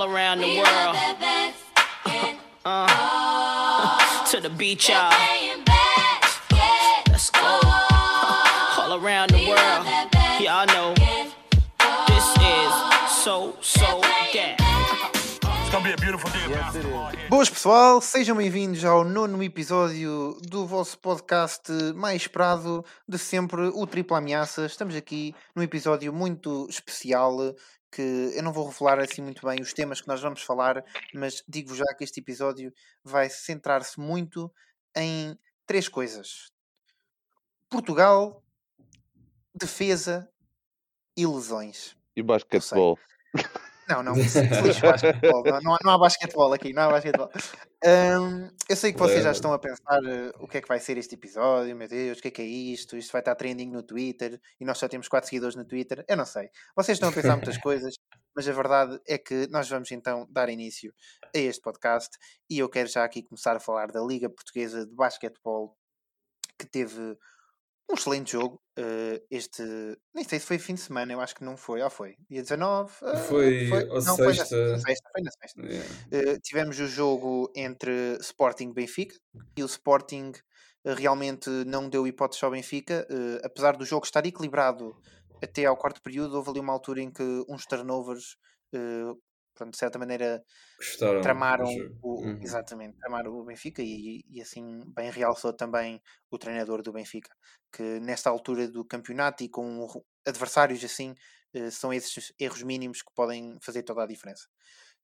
all around the world. Uh, to the beach, y'all. Let's go. All around the world. Y'all know this is so, so here. Boas pessoal, sejam bem-vindos ao nono episódio do vosso podcast mais esperado de sempre, o Triplo Ameaça. Estamos aqui num episódio muito especial que eu não vou revelar assim muito bem os temas que nós vamos falar, mas digo já que este episódio vai centrar-se muito em três coisas: Portugal, defesa e lesões. E basquetebol. Não, não, basquetebol. Não, não há, não há basquetebol aqui, não há basquetebol. Hum, eu sei que vocês já estão a pensar eh, o que é que vai ser este episódio, meu Deus, o que é que é isto? Isto vai estar trending no Twitter e nós só temos 4 seguidores no Twitter. Eu não sei. Vocês estão a pensar muitas coisas, mas a verdade é que nós vamos então dar início a este podcast e eu quero já aqui começar a falar da Liga Portuguesa de Basquetebol que teve um excelente jogo. eh, este, nem sei se foi fim de semana, eu acho que não foi. Ou foi? Dia 19? Ah, Foi não, foi na, sexta. na sexta. Foi na sexta. Yeah. Eh, tivemos o jogo entre Sporting e Benfica e o Sporting eh, realmente não deu hipótese ao Benfica, eh, apesar do jogo estar equilibrado até ao quarto período, houve ali uma altura em que uns turnovers, eh, portanto, de certa maneira, Gostaram. tramaram o, Uhum. exatamente, tramaram o Benfica e, e assim bem realçou também o treinador do Benfica, que nesta altura do campeonato e com adversários assim, eh, são esses erros mínimos que podem fazer toda a diferença.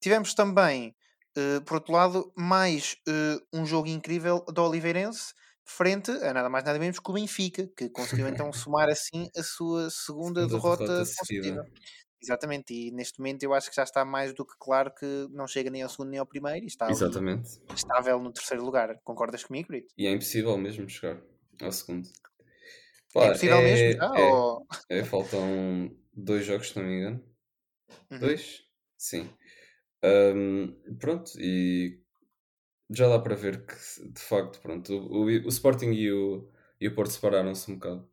Tivemos também, eh, por outro lado, mais eh, um jogo incrível do Oliveirense frente a nada mais nada menos que o Benfica, que conseguiu então somar assim a sua segunda, Segunda derrota, derrota consecutiva. Exatamente, e neste momento eu acho que já está mais do que claro que não chega nem ao segundo nem ao primeiro e está Exatamente. estável no terceiro lugar. Concordas comigo, Brito? E é impossível mesmo chegar ao segundo. É Pá, possível mesmo já? é, ou- é, faltam dois jogos, se não me engano. Uhum. Dois? Sim. Ahm, pronto, e já dá para ver que, de facto, pronto, o, o, o Sporting e o, e o Porto separaram-se um bocado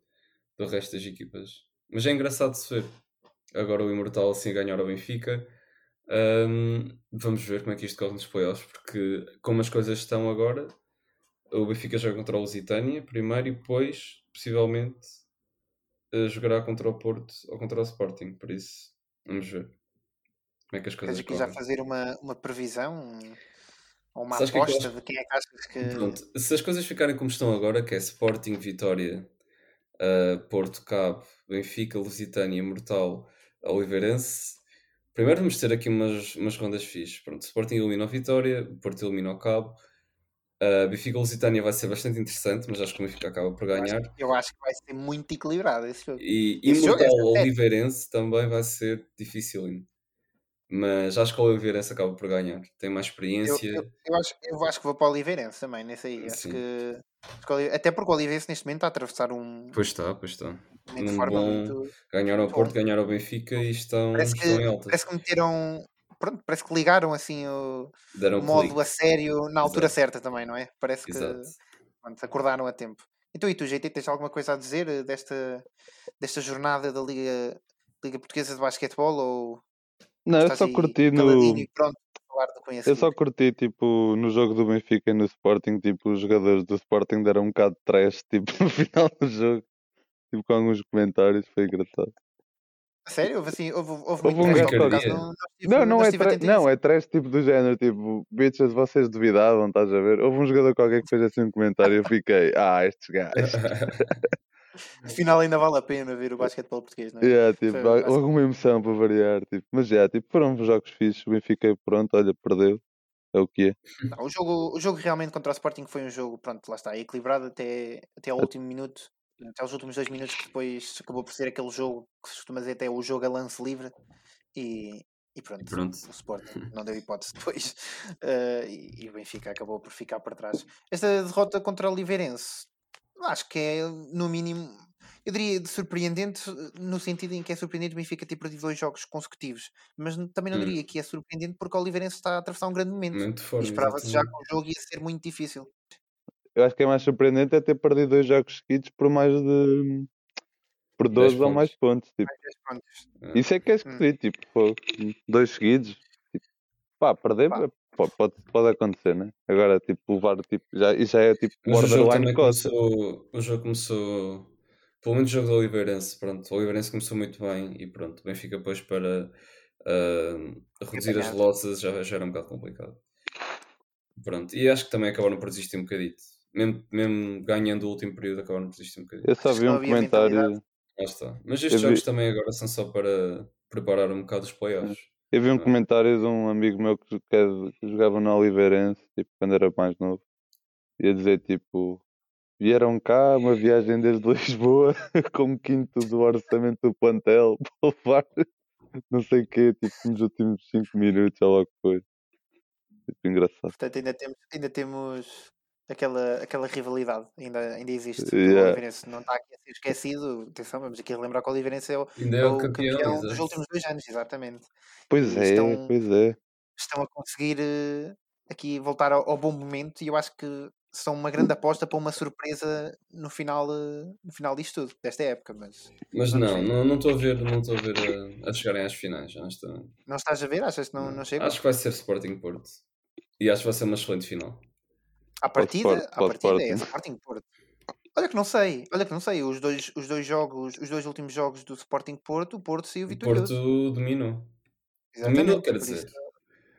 do resto das equipas. Mas é engraçado de se ver. Agora o Imortal assim ganhar ao Benfica. Ahm, vamos ver como é que isto corre nos playoffs, porque como as coisas estão agora, o Benfica joga contra o Lusitânia primeiro e depois, possivelmente, jogará contra o Porto ou contra o Sporting. Por isso, vamos ver como é que as Queres coisas já correm. fazer uma, uma previsão? um- Ou uma Sabes o que é que aposta de quem é que achas que. Pronto, se as coisas ficarem como estão agora, que é Sporting, Vitória, uh, Porto, Cabo, Benfica, Lusitânia, Mortal, Oliveirense, primeiro vamos ter aqui umas, umas rondas fixes. Pronto, Sporting elimina o Vitória, Porto elimina o Cabo, uh, Benfica, Lusitânia vai ser bastante interessante, mas acho que o Benfica acaba por Eu acho, ganhar. eu acho que vai ser muito equilibrado esse jogo. E é Imortal. Oliveirense também vai ser difícil. Mas acho que o Oliveirense acaba por ganhar. Tem mais Eu, experiência. eu, eu, acho, eu acho que vou para o Oliveirense também, nesse aí. Acho Sim. que, o até porque o Oliveirense neste momento está a atravessar um Pois está, pois está. forma bom- muito. Ganharam ao Muito Porto, ganharam ao Benfica e estão, Parece que, estão em altas. parece que meteram. Pronto, parece que ligaram assim o, Deram o um modo clique. a sério na altura Exato. certa também, não é? Parece que pronto, acordaram a tempo. Então, e tu, GT, tens alguma coisa a dizer eh, desta, desta jornada da Liga, Liga Portuguesa de Basquetebol? Ou Não, eu só curti no. e pronto Eu só curti, tipo, no jogo do Benfica e no Sporting, tipo, os jogadores do Sporting deram um bocado de trash, tipo, no final do jogo. Tipo, com alguns comentários, foi engraçado. A Sério? Houve, assim, houve, houve Houve muito um trash gajo não, não Não, é, estive tra- atento a não, é trash tipo do género, tipo, bitches, vocês duvidavam, estás a ver? Houve um jogador qualquer que fez assim um comentário e eu fiquei, ah, estes gajos. Afinal, ainda vale a pena ver o basquetebol português, não é? Yeah, tipo, há alguma emoção para variar, tipo. Mas já, tipo, foram jogos fixos, o Benfica, pronto, olha, perdeu. É o que é. Não, o, jogo, o jogo realmente contra o Sporting foi um jogo, pronto, lá está, equilibrado até, até ao último minuto, até os últimos dois minutos, que depois acabou por ser aquele jogo que se costuma dizer até o jogo a lance livre e, e pronto, Pronto. o Sporting não deu hipótese depois eh, e, e o Benfica acabou por ficar para trás. Esta derrota contra o Oliveirense, acho que é no mínimo, eu diria de surpreendente no sentido em que é surpreendente o Benfica ter perdido dois jogos consecutivos, mas também não Hum. diria que é surpreendente porque o Oliveirense está a atravessar um grande momento. Muito E forte. esperava-se já que o jogo ia ser muito difícil. Eu acho que é mais surpreendente é ter perdido dois jogos seguidos por mais de. por 12 ou mais pontos. Tipo. Mais 10 pontos. É. Isso é que é Hum. esquisito, tipo, pô, dois seguidos. tipo, Pá, perder Pá. Pode, pode, pode acontecer, né? Agora, tipo, levar, tipo, já, isso já é tipo Mas o jogo borderline também costa. começou. O jogo começou. Pelo menos o jogo do Oliveirense, pronto. O Oliveirense começou muito bem e pronto. O Benfica depois para ah, reduzir as losses já, já era um bocado complicado. Pronto. E acho que também acabaram por desistir um bocadito. Mesmo, mesmo ganhando o último período, acabaram por desistir um bocadito. Eu só vi um comentário. Lá está. Mas estes vi- jogos também agora são só para preparar um bocado os playoffs. Eu vi um comentário de um amigo meu que, que é que jogava no Oliveirense, tipo, quando era mais novo, ia dizer tipo, vieram cá uma viagem desde Lisboa com um quinto do orçamento do plantel para levar não sei o quê, tipo, nos últimos 5 minutos, ou lá o que foi. Tipo, engraçado. Portanto, ainda temos, ainda temos aquela, aquela rivalidade, ainda, ainda existe. Yeah. O Oliveirense não está aqui a ser esquecido. Atenção, vamos aqui relembrar que o Oliveirense é o, é é o campeão, campeão, dos últimos dois anos, exatamente. Pois é, estão- pois é. Estão a conseguir eh, aqui voltar ao, ao bom momento e eu acho que são uma grande aposta para uma surpresa no final, eh, no final disto tudo, desta época. Mas Mas não, não não estou a ver, não estou a, ver a, a chegarem às finais, honestamente. não estás a ver? Achas que não, não chega? Acho que vai ser Sporting Porto. E acho que vai ser uma excelente final. À partida, Sport- à partida é Sporting. Sporting Porto. Olha que não sei, olha que não sei. Os dois, os dois jogos, os dois últimos jogos do Sporting Porto, o Porto saiu O vitorioso. Porto dominou. Exatamente, Dominou, quer dizer.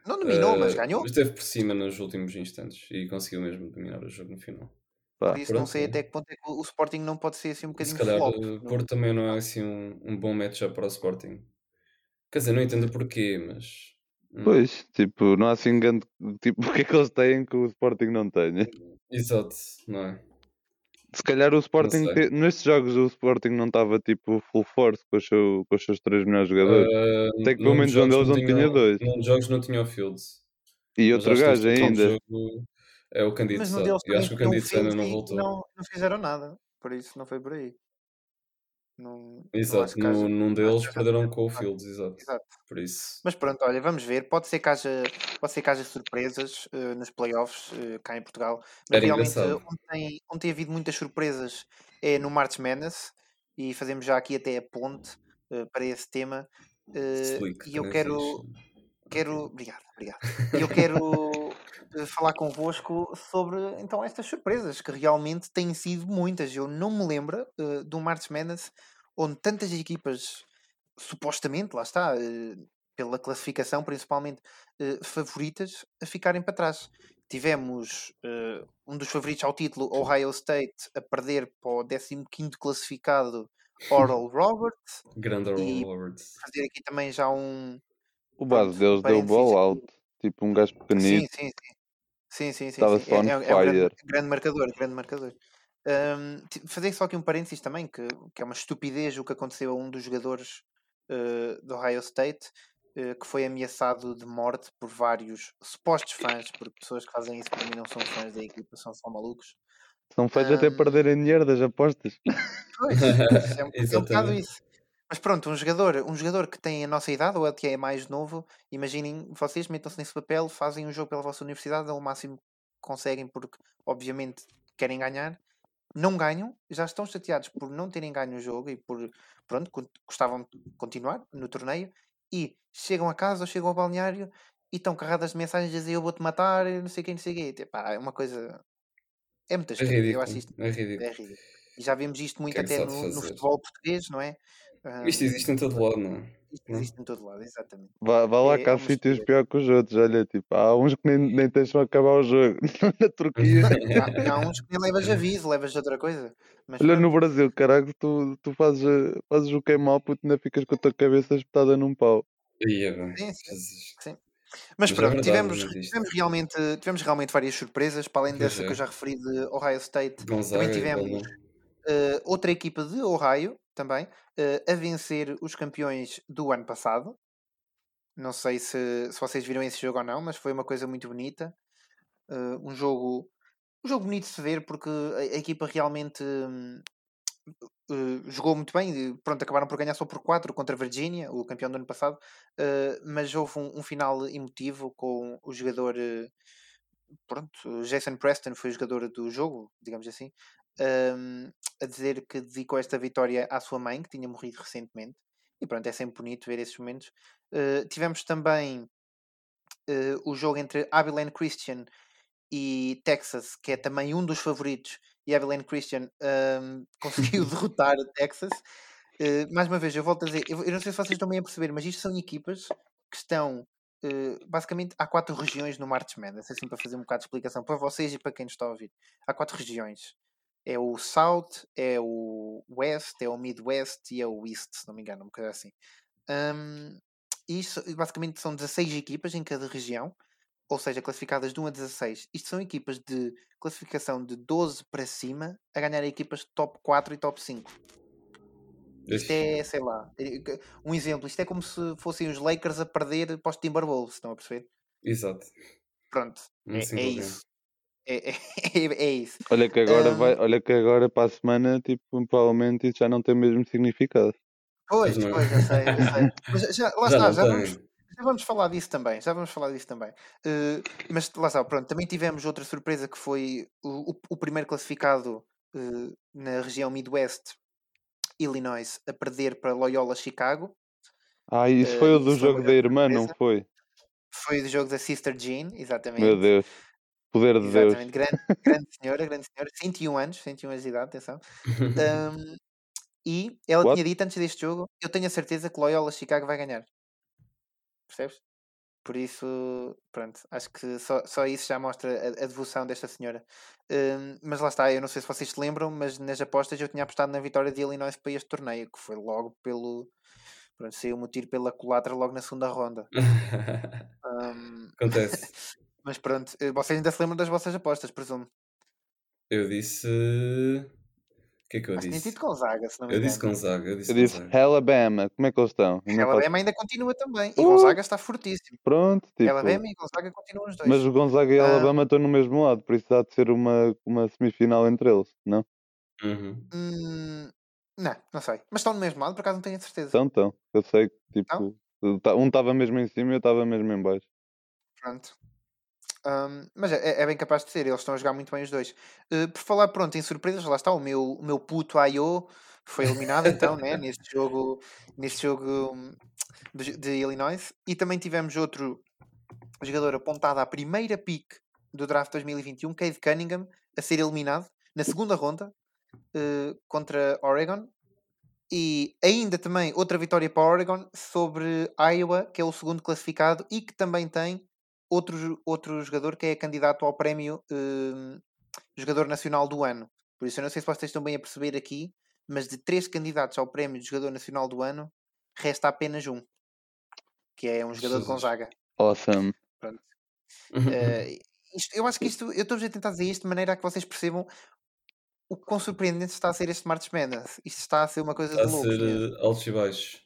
Não dominou, mas Eh, ganhou. Esteve por cima nos últimos instantes e conseguiu mesmo dominar o jogo no final. Por isso não pronto, sei é. até que ponto é que o Sporting não pode ser assim um Se bocadinho calhar flop. o Porto também não é assim um, um bom matchup para o Sporting. Quer dizer, não entendo porquê, mas. Hum, Pois, tipo, não há assim grande. Tipo, o que é que eles têm que o Sporting não tenha? Exato, não é? Se calhar o Sporting, te- nestes jogos, o Sporting não estava tipo full force com os, seu- com os seus três melhores jogadores. Ah, Tem que pelo menos um deles não tinha dois. Num dos jogos não tinha o Fields. e Mas outro gajo ainda. jogo É o Candido Mas Sá. Eu acho que o Candido Sá ainda não voltou. não, não fizeram nada. Por isso não foi por aí. Não Exato, que haja- num, num deles perderam com o. Fields, exato. Exato. Por isso. Mas pronto, olha, vamos ver. Pode ser que haja, pode ser que haja surpresas eh, nos playoffs eh, cá em Portugal. Mas Era realmente, engraçado. onde tem, onde tem havido muitas surpresas é no March Madness. E fazemos já aqui até a ponte eh, para esse tema. E eu quero, fixe. quero. Obrigado, obrigado. Eu quero falar convosco sobre então estas surpresas, que realmente têm sido muitas. Eu não me lembro eh, do March Madness onde tantas equipas supostamente, lá está, eh, pela classificação principalmente, eh, favoritas a ficarem para trás. Tivemos eh, um dos favoritos ao título, Ohio State, a perder para o 15 classificado Oral Roberts. Grande Oral Roberts. Fazer aqui também já um, O base deles deu parênteses ball out. Tipo um gajo Sim, pequenito. sim, sim. Sim, sim, sim. Estava sim. É, é, é um grande, grande marcador, grande marcador. Ti- fazer só aqui um parênteses também, que, que é uma estupidez o que aconteceu a um dos jogadores eh, do Ohio State, eh, que foi ameaçado de morte por vários supostos fãs, porque pessoas que fazem isso para mim não são fãs da equipa, são só malucos. São feitos até Ahm, perderem dinheiro das apostas. Pois, é, um- é um bocado isso. Mas pronto, um jogador, um jogador que tem a nossa idade ou até é mais novo, imaginem vocês, metam-se nesse papel, fazem um jogo pela vossa universidade, é o máximo que conseguem, porque obviamente querem ganhar, não ganham, já estão chateados por não terem ganho o jogo e por pronto, gostavam de continuar no torneio e chegam a casa ou chegam ao balneário e estão carregadas de mensagens a dizer eu vou-te matar, não sei quem, não sei quem. É uma coisa. É muito É estúpido. Eu ridículo. acho isto É ridículo. é ridículo. E já vimos isto muito que é até no, no futebol português, não é? Isto Ahm, existe em todo lado, não é? isto não? existe em todo lado, exatamente. Vá, vá lá É- que é há sítios estupidez. pior que os outros. Olha, tipo, há uns que nem, nem deixam acabar o jogo. Na Turquia. Há, há uns que nem levas aviso, levas outra coisa. Mas Olha, pronto, no Brasil, caralho, tu, tu fazes, fazes o queimar, puto, ainda ficas com a tua cabeça espetada num pau. Aí é. Sim, sim. Mas Mas é pronto, verdade, tivemos, realmente isto. tivemos, realmente, tivemos realmente várias surpresas, para além dessa é. que eu já referi de Ohio State. Gonzaga Também tivemos eh, outra equipa de Ohio também eh, a vencer os campeões do ano passado. Não sei se, se vocês viram esse jogo ou não, mas foi uma coisa muito bonita. Eh, um jogo um jogo bonito de se ver porque a, equipa realmente hum, eh, jogou muito bem. Pronto, acabaram por ganhar só por 4 contra a Virgínia, o campeão do ano passado. mas houve um, um final emotivo com o jogador. pronto, Jason Preston foi o jogador do jogo, digamos assim, hum, a dizer que dedicou esta vitória à sua mãe, que tinha morrido recentemente. E pronto, é sempre bonito ver esses momentos. Eh, tivemos também eh, o jogo entre Abilene Christian e Texas, que é também um dos favoritos, e Abilene Christian ahm, conseguiu derrotar o Texas. Eh, mais uma vez, eu volto a dizer, eu, eu não sei se vocês estão bem a perceber, mas isto são equipas que estão eh, basicamente há quatro regiões no March Madness, assim para fazer um bocado de explicação para vocês e para quem nos está a ouvir. Há quatro regiões. É o South, é o West, é o Midwest e é o East, se não me engano, um bocado assim. E isto basicamente são 16 equipas em cada região, ou seja, classificadas de 1 a 16. Isto são equipas de classificação de 12 para cima a ganhar equipas de top 4 e top 5. Isto é, sei lá, eh, que- um exemplo, isto é como se fossem os Lakers a perder para os Timberwolves, estão a perceber? Exato. Pronto, Um é, é isso. É, é, é, é isso. Olha que agora Ahm, vai, olha que agora para a semana, tipo, provavelmente isso já não tem o mesmo significado. Pois, Pois não. pois, eu sei, eu sei. Mas já, lá Já está, não já vamos, já vamos falar disso também. Já vamos falar disso também. Eh, mas lá está, pronto. Também tivemos outra surpresa que foi o, o, o primeiro classificado eh, na região Midwest, Illinois, a perder para Loyola Chicago. Ah, isso Eh, foi o e do jogo da irmã, não foi? Foi do jogo da Sister Jean, Meu exatamente. Deus. Poder de Deus. Exatamente, grande, grande senhora, grande senhora, 101 anos, 101 anos de idade, atenção. Ahm, e ela What? tinha dito antes deste jogo: Eu tenho a certeza que Loyola Chicago vai ganhar. Percebes? Por isso, pronto, acho que só, só isso já mostra a, a devoção desta senhora. Ahm, mas lá está, eu não sei se vocês se lembram, mas nas apostas eu tinha apostado na vitória de Illinois para este torneio, que foi logo pelo. Pronto, saiu-me o tiro pela culatra logo na segunda ronda. Ahm, Acontece. mas pronto, eh, vocês ainda se lembram das vossas apostas, presumo. Eu disse. O que é que eu Acho que tinha disse? dito Gonzaga, se não me Eu disse. Gonzaga. Eu disse Eu disse Gonzaga. Alabama, como é que eles estão? Alabama ainda continua também. E Uh! Gonzaga está fortíssimo. Pronto, tipo. Alabama e Gonzaga continuam os dois. Mas o Gonzaga e Ah. Alabama estão no mesmo lado, por isso há de ser uma, uma semifinal entre eles, não? Uhum. Hum, não, não sei. Mas estão no mesmo lado, por acaso não tenho a certeza. Então, então. Eu sei que tipo. tá- Um estava mesmo em cima e eu estava mesmo em baixo. Pronto. Hum, mas é, é bem capaz de ser, eles estão a jogar muito bem os dois. Uh, por falar, pronto, em surpresas, lá está, o meu, o meu puto I.O. foi eliminado então, né, neste jogo, neste jogo hum, de, de Illinois. E também tivemos outro jogador apontado à primeira pick do draft 2021, Cade Cunningham, a ser eliminado na segunda ronda uh, contra Oregon. E ainda também outra vitória para Oregon sobre Iowa, que é o segundo classificado e que também tem outro, outro jogador que é candidato ao prémio hum, Jogador Nacional do Ano. Por isso, eu não sei se vocês estão bem a perceber aqui, mas de três candidatos ao prémio de Jogador Nacional do Ano, resta apenas um, que é um jogador de. Gonzaga. Awesome. Eh, isto- eu acho que isto, eu estou a tentar dizer isto de maneira a que vocês percebam o quão surpreendente está a ser este March Madness. Isto está a ser uma coisa Está a de loucos ser mesmo. eh, altos e baixos.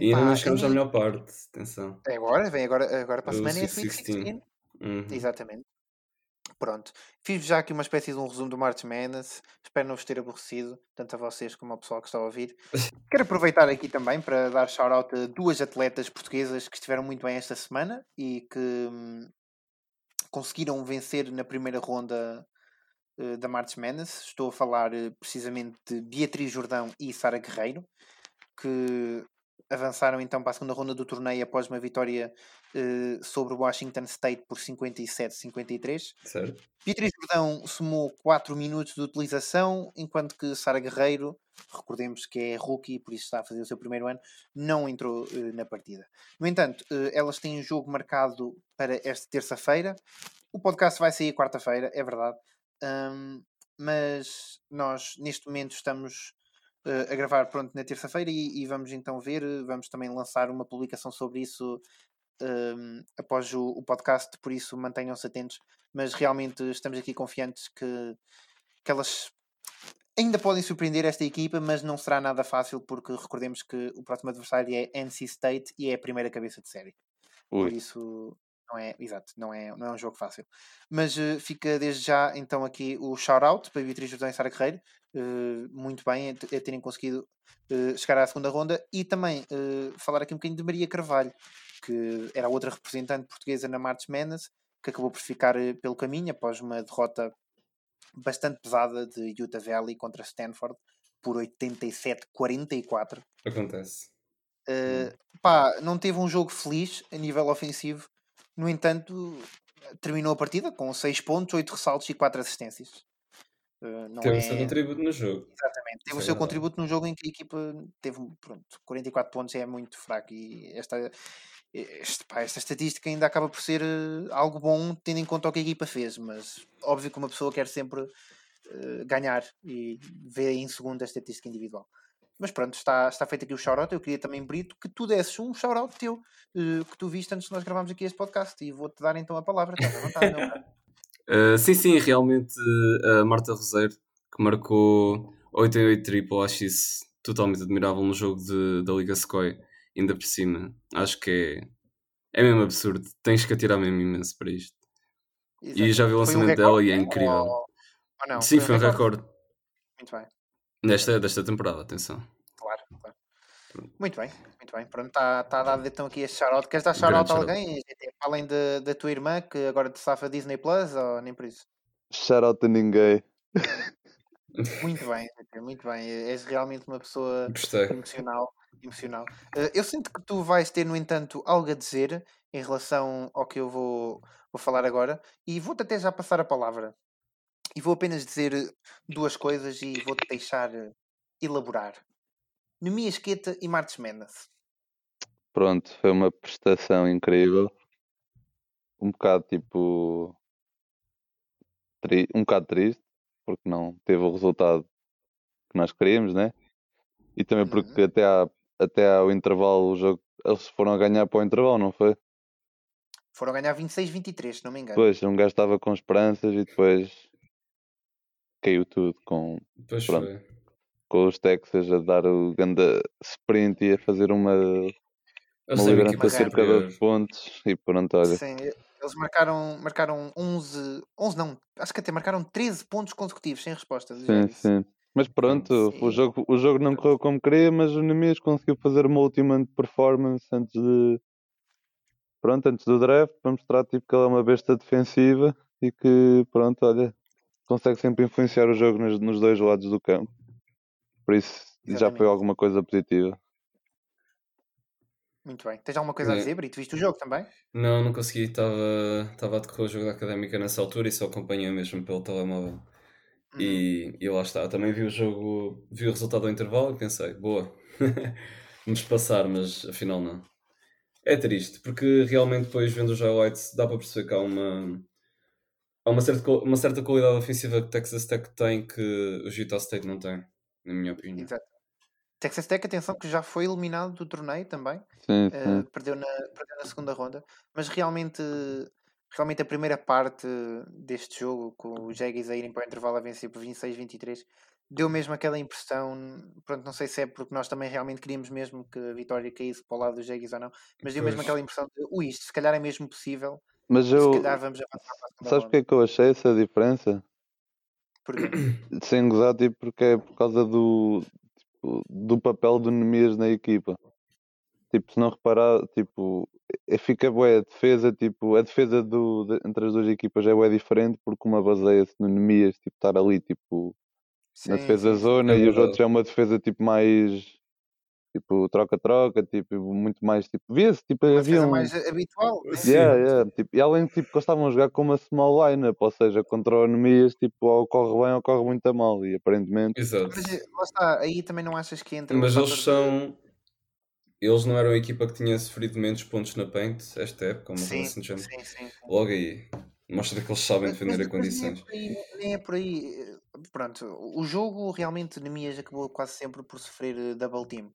E ainda não chegamos à ainda- melhor parte. Atenção. É agora, vem agora, agora para a O semana é a Sweet Sweet 16. 16. Uhum. Exatamente. Pronto. Fiz já aqui uma espécie de um resumo do March Madness. Espero não vos ter aborrecido, tanto a vocês como ao pessoal que está a ouvir. Quero aproveitar aqui também para dar shout-out a duas atletas portuguesas que estiveram muito bem esta semana e que hum, conseguiram vencer na primeira ronda eh, da March Madness. Estou a falar eh, precisamente de Beatriz Jordão e Sara Guerreiro, que avançaram então para a segunda ronda do torneio após uma vitória eh, sobre o Washington State por 57-53. Certo? Beatriz Jordão somou 4 minutos de utilização, enquanto que Sara Guerreiro, recordemos que é rookie, por isso está a fazer o seu primeiro ano, não entrou eh, na partida. No entanto, eh, elas têm um jogo marcado para esta terça-feira. O podcast vai sair quarta-feira, é verdade. Ahm, mas nós, neste momento, estamos a gravar pronto na terça-feira e, e vamos então ver, eh, vamos também lançar uma publicação sobre isso ahm, após o, o podcast, por isso mantenham-se atentos mas realmente estamos aqui confiantes que, que elas ainda podem surpreender esta equipa, mas não será nada fácil porque recordemos que o próximo adversário é NC State e é a primeira cabeça de série. Por Ui. isso não é, exato, não é, não é um jogo fácil. Mas eh, fica desde já então aqui o shout-out para Beatriz Jordão e Sara Guerreiro, eh, muito bem a, t- a terem conseguido eh, chegar à segunda ronda e também falar aqui um bocadinho de Maria Carvalho, que era a outra representante portuguesa na March Madness, que acabou por ficar pelo caminho após uma derrota bastante pesada de Utah Valley contra Stanford por 87-44. Acontece. Uh, pá, não teve um jogo feliz a nível ofensivo, No entanto, terminou a partida com 6 pontos, 8 ressaltos e 4 assistências. Uh, não Teve é... o seu contributo no jogo. Exatamente, teve Isso o é seu verdade. contributo num jogo em que a equipa teve pronto, 44 pontos é muito fraco e esta, este, pá, esta estatística ainda acaba por ser eh, algo bom tendo em conta o que a equipa fez, mas óbvio que uma pessoa quer sempre eh, ganhar e ver em segundo a estatística individual. Mas pronto, está, está feito aqui o shout-out. Eu queria também, Brito, que tu desses um shout-out teu eh, que tu viste antes de nós gravarmos aqui este podcast e vou-te dar então a palavra. Estás à vontade, caro. Uh, sim, sim, realmente uh, a Marta Roseiro, que marcou 8 em 8 triple, acho isso totalmente admirável no jogo de, da Liga Sequoia, ainda por cima. Acho que é, é mesmo absurdo, tens que atirar mesmo imenso para isto. E já vi o Foi um lançamento dela e é recorde, incrível. Ou, ou não? sim, foi um recorde Muito bem. Desta, desta temporada, atenção. Claro, claro. Muito bem, muito bem. Pronto, está tá dado então aqui este shout-out. Queres dar shout-out a alguém? Além de- da tua irmã, que agora te safa Disney Plus, ou nem por isso? Shout out a ninguém. Muito bem, GT, muito bem. És realmente uma pessoa Gostei. emocional. emocional. Eh, eu sinto que tu vais ter, no entanto, algo a dizer em relação ao que eu vou, vou falar agora, e vou-te até já passar a palavra. E vou apenas dizer duas coisas e vou-te deixar eh, elaborar. Nemias Queta e Martes Mendes. Pronto, foi uma prestação incrível. Um bocado tipo. Um bocado triste, porque não teve o resultado que nós queríamos, né? E também Uhum. porque até, à, até ao intervalo o jogo. Eles foram a ganhar para o intervalo, não foi? Foram ganhar 26-23, se não me engano. Depois um gajo estava com esperanças e depois caiu tudo com, Pronto. foi. com os Texas a dar o ganda sprint e a fazer uma, uma liderança cerca de pontos e pronto, olha. Sim, eles marcaram, marcaram 11, 11 não, acho que até marcaram 13 pontos consecutivos sem respostas. Sim, sim. Mas pronto, Sim. o jogo, o jogo não correu como queria, mas o Nemias conseguiu fazer uma última performance antes de. Pronto, antes do draft, para mostrar tipo, que ele é uma besta defensiva e que, pronto, olha, consegue sempre influenciar o jogo nos, nos dois lados do campo. Por isso já foi Exatamente. alguma coisa positiva. Muito bem. Tens alguma coisa a É. dizer, Brito? Viste o jogo também? Não, não consegui. Estava estava a decorrer o jogo da Académica nessa altura e só acompanhei mesmo pelo telemóvel. Uhum. E, e lá está. Também vi o jogo, vi o resultado do intervalo e pensei, boa, vamos passar, mas afinal não. É triste, porque realmente depois vendo os highlights dá para perceber que há uma, há uma, certa, uma certa qualidade ofensiva que Texas Tech tem que o Utah State não tem, na minha opinião. Exato. Texas Tech, atenção, que já foi eliminado do torneio também. Sim, eh, sim. perdeu, na, perdeu na segunda ronda. Mas realmente, realmente a primeira parte deste jogo, com os Jaguars a irem para o intervalo a vencer por 26-23, deu mesmo aquela impressão. Pronto, não sei se é porque nós também realmente queríamos mesmo que a vitória caísse para o lado dos Jaguars ou não, mas deu mesmo aquela impressão de, ui, isto se calhar é mesmo possível. Mas Se eu. calhar vamos avançar para Sabes ronda. porque é que eu achei essa diferença? Porque, Sem gozar, tipo, porque é por causa do, tipo, do papel do Nemias na equipa. Tipo, se não reparar, tipo, é, fica bué, a defesa, tipo, a defesa do, de- entre as duas equipas é bué diferente porque uma baseia-se no Nemias, tipo, estar ali, tipo, na sim, defesa sim, sim. zona É e os outros é uma defesa, tipo, mais, tipo, troca-troca, tipo, muito mais, tipo, via-se, tipo, Uma havia um... mais habitual. né? Sim. Yeah, yeah, tipo, e além de tipo, que eles estavam a jogar com uma small lineup, ou seja, contra o Nemias, tipo, ou corre bem ou corre muito a mal, e aparentemente Exato. Mas eh, lá está, aí também não achas que entra Mas eles fator de- são. Eles não eram a equipa que tinha sofrido menos pontos na paint esta época, como Sim, assim, sim, sim, sim. Logo aí. Mostra que eles sabem Mas, defender mas- a mas nem é condições. por aí, nem é por aí. eh, Pronto, o jogo realmente Nemias acabou quase sempre por sofrer eh, double team.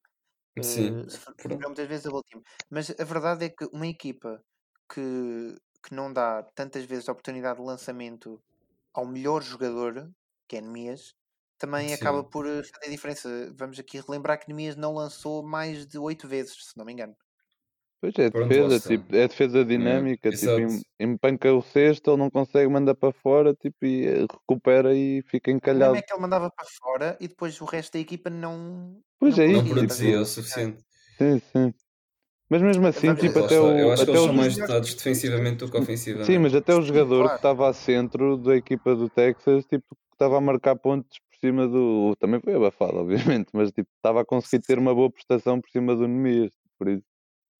Sim. Sofreu muitas vezes double team. Mas a verdade é que uma equipa que, que não dá tantas vezes a oportunidade de lançamento ao melhor jogador, que é Nemias, também acaba Sim. por eh, fazer diferença. Vamos aqui relembrar que Nemias não lançou mais de 8 vezes, se não me engano. Pois é, defesa, tipo, é defesa dinâmica, tipo, exato. em- empanca o cesto, ele não consegue, manda para fora, tipo, e eh, recupera e fica encalhado. é que ele mandava para fora e depois o resto da equipa não. Pois não é Não isso, conseguia, tipo, produzia ver? o suficiente. sim, sim. Mas mesmo assim, tipo, até o, Eu acho que até eles o, são mais dotados defensivamente do que sim, ofensivamente. mas até o Sim, jogador claro. que estava a centro da equipa do Texas, tipo, que estava a marcar pontos por cima do, também foi abafado, obviamente, mas tipo, estava a conseguir ter uma boa prestação por cima do Nemias, por isso.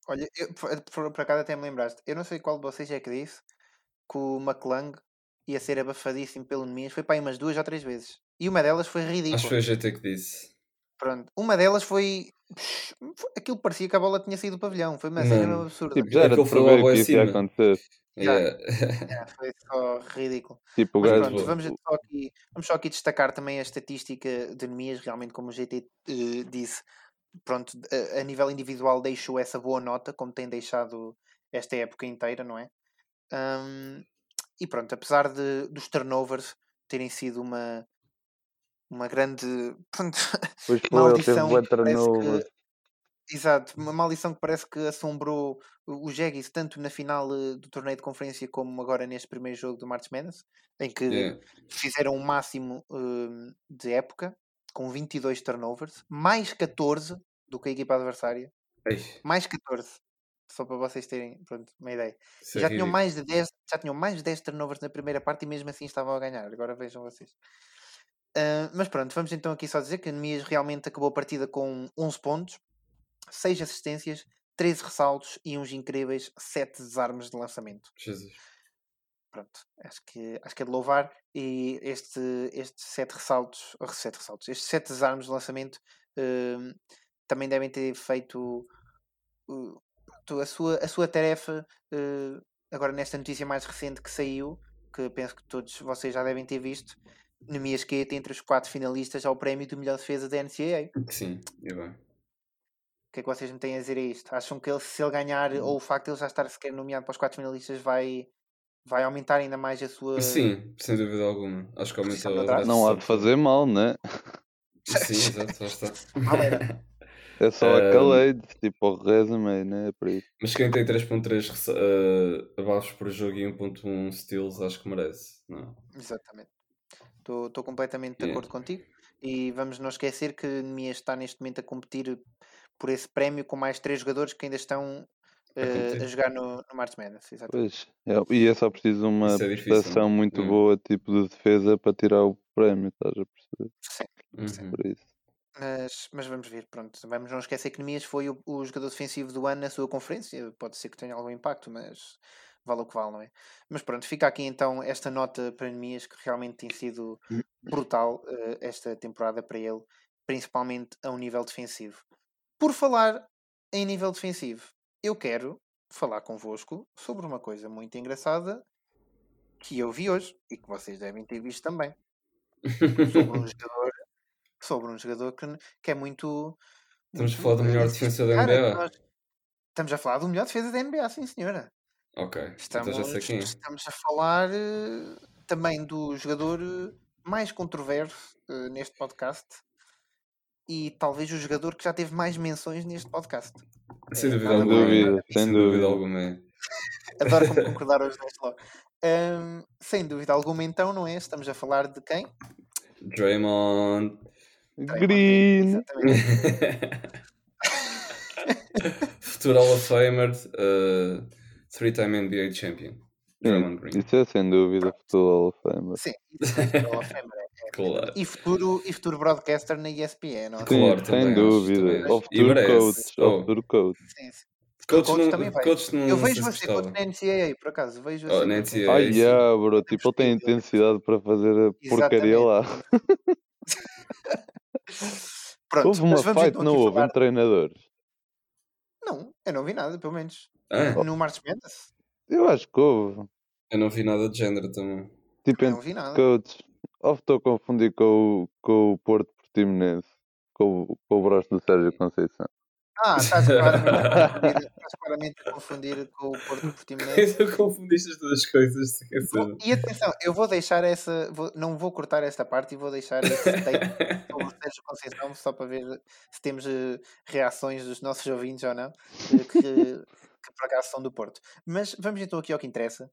Olha, eu, por, por, acaso até me lembraste. Eu não sei qual de vocês é que disse que o McClung ia ser abafadíssimo pelo Nemias. Foi para aí umas duas ou três vezes. E uma delas foi ridícula. Acho que foi o GT que disse. Pronto. Uma delas foi. Aquilo parecia que a bola tinha saído do pavilhão. Foi uma cena absurda. Tipo, já era prever logo que isso ia acontecer. Yeah. É, foi só ridículo. Tipo, o Mas gajo. pronto, vamos só, aqui, vamos só aqui destacar também a estatística de Nemias, realmente, como o GT eh, disse, pronto, a, a nível individual deixou essa boa nota, como tem deixado esta época inteira, não é? Ahm, e pronto, apesar de, dos turnovers terem sido uma, uma grande pronto, Pois foi, maldição que parece turnover. que Exato, uma maldição que parece que assombrou o o Jeggis tanto na final eh, do torneio de conferência como agora neste primeiro jogo do March Madness, em que Yeah. fizeram o máximo hum, de época, com 22 turnovers, mais 14 do que a equipa adversária, Ei, mais 14, só para vocês terem pronto, uma ideia. isso é já tinham ridículo. mais de 10, já tinham mais de 10 turnovers na primeira parte e mesmo assim estavam a ganhar. Agora vejam vocês. Ah, mas pronto, vamos então aqui só dizer que Nemias realmente acabou a partida com 11 pontos, 6 assistências, 13 ressaltos e uns incríveis 7 desarmes de lançamento. Jesus. Pronto, acho que, acho que é de louvar. E este, estes 7 ressaltos, ou 7 ressaltos, estes 7 desarmes de lançamento hum, também devem ter feito uh, a, sua, a sua tarefa uh, agora nesta notícia mais recente que saiu, que penso que todos vocês já devem ter visto. Nemias Queta entre os quatro finalistas ao prémio do melhor defesa da NCAA. Sim, e bem. O que é que vocês me têm a dizer a isto? Acham que ele, se ele ganhar, ou o facto de ele já estar sequer nomeado para os quatro finalistas, vai, vai aumentar ainda mais a sua. Sim, sem dúvida alguma. Acho que no draft? Não há de fazer mal, né? Sim, exato, lá está. É só Ahm. accolade, tipo o resume, né? Por isso. Mas quem tem 3.3 ressa- uh, abaixo por jogo e 1.1 steals, acho que merece. Não. Exatamente. Estou completamente de Yeah. acordo contigo. E vamos não esquecer que Nemias está neste momento a competir por esse prémio com mais três jogadores que ainda estão competir. a jogar no, no March Madness. Exatamente. Pois. É, e é só preciso uma é difícil, prestação muito hum. boa, tipo de defesa, para tirar o prémio, estás a perceber? Sim. Uhum. Por isso. Mas, mas vamos ver, pronto. Vamos não esquecer que Nemias foi o, o jogador defensivo do ano na sua conferência. Pode ser que tenha algum impacto, mas vale o que vale, não é? Mas pronto, fica aqui então esta nota para Nemias que realmente tem sido brutal eh, esta temporada para ele, principalmente a um nível defensivo. Por falar em nível defensivo, eu quero falar convosco sobre uma coisa muito engraçada que eu vi hoje e que vocês devem ter visto também sobre um jogador sobre um jogador que, que é muito Estamos a falar do melhor defesa da NBA. nós- estamos a falar do melhor defesa da NBA, sim senhora Ok, estamos, então já sei quem é. estamos a falar também do jogador eh, mais controverso eh, neste podcast e talvez o jogador que já teve mais menções neste podcast Sem Eh, dúvida nada Sem alguma. dúvida, sem dúvida. alguma. é. adoro como concordaram os dois logo Ahm, sem dúvida alguma então não é? estamos a falar de quem? Draymond. Draymond Green! exatamente Futuro Hall of Famer. uh, Three-time NBA champion. Draymond Green. Isso é sem dúvida futuro Hall of Famer. Sim, isso é Hall of Famer, é- é Claro. E futuro, e futuro broadcaster na ESPN, não é? Sim, Claro, sem dúvida. E futuro coach. Ao Oh. futuro coach. Sim, sim. Coach Coach não, também vai. coach não Eu vejo você contra na NCAA, por acaso. Vejo Oh, na NCAA. Ai, É, sim. yeah, bro. Tipo, ele tem intensidade para fazer a porcaria lá. Pronto, Houve uma fight, então não houve, falar- entre treinadores. Não, eu não vi nada, pelo menos. Ah, No March Madness, Eu acho que houve. eu não vi nada de género também. Tipo, também não vi nada. coaches. Ou estou a confundir com, o- com o Porto Portimonense. Com, o- com o broche do Sérgio Conceição. Ah, estás claramente, a confundir- estás claramente a confundir com o Porto Portimonense. Tu confundiste as duas coisas. Vou-. E atenção, eu vou deixar essa. vou- não vou cortar esta parte e vou deixar esse take sobre o Sérgio Conceição só para ver se temos eh, reações dos nossos ouvintes ou não, eh, que, que por acaso são do Porto. Mas vamos então aqui ao que interessa,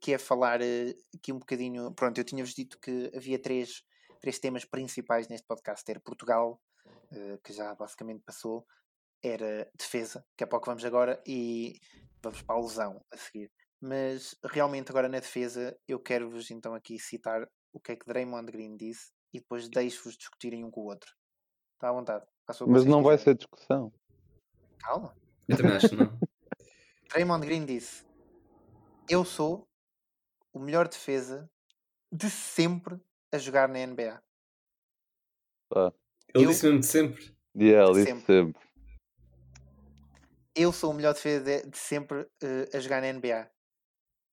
que é falar eh, aqui um bocadinho. Pronto, eu tinha-vos dito que havia três, três temas principais neste podcast: era Portugal, eh, que já basicamente passou, era defesa, que é para o que vamos agora, e vamos para a lesão a seguir. Mas realmente agora na defesa eu quero-vos então aqui citar o que é que Draymond Green disse e depois deixo-vos discutirem um com o outro. Está à vontade. Mas não vai ser discussão. Calma. Eu também acho não. Raymond Green disse: Eu sou o melhor defesa de sempre a jogar na NBA. Pá. Ele Eu- disse mesmo de sempre. Yeah, ele disse Sempre. sempre. Eu sou o melhor defesa de, de sempre eh, a jogar na NBA.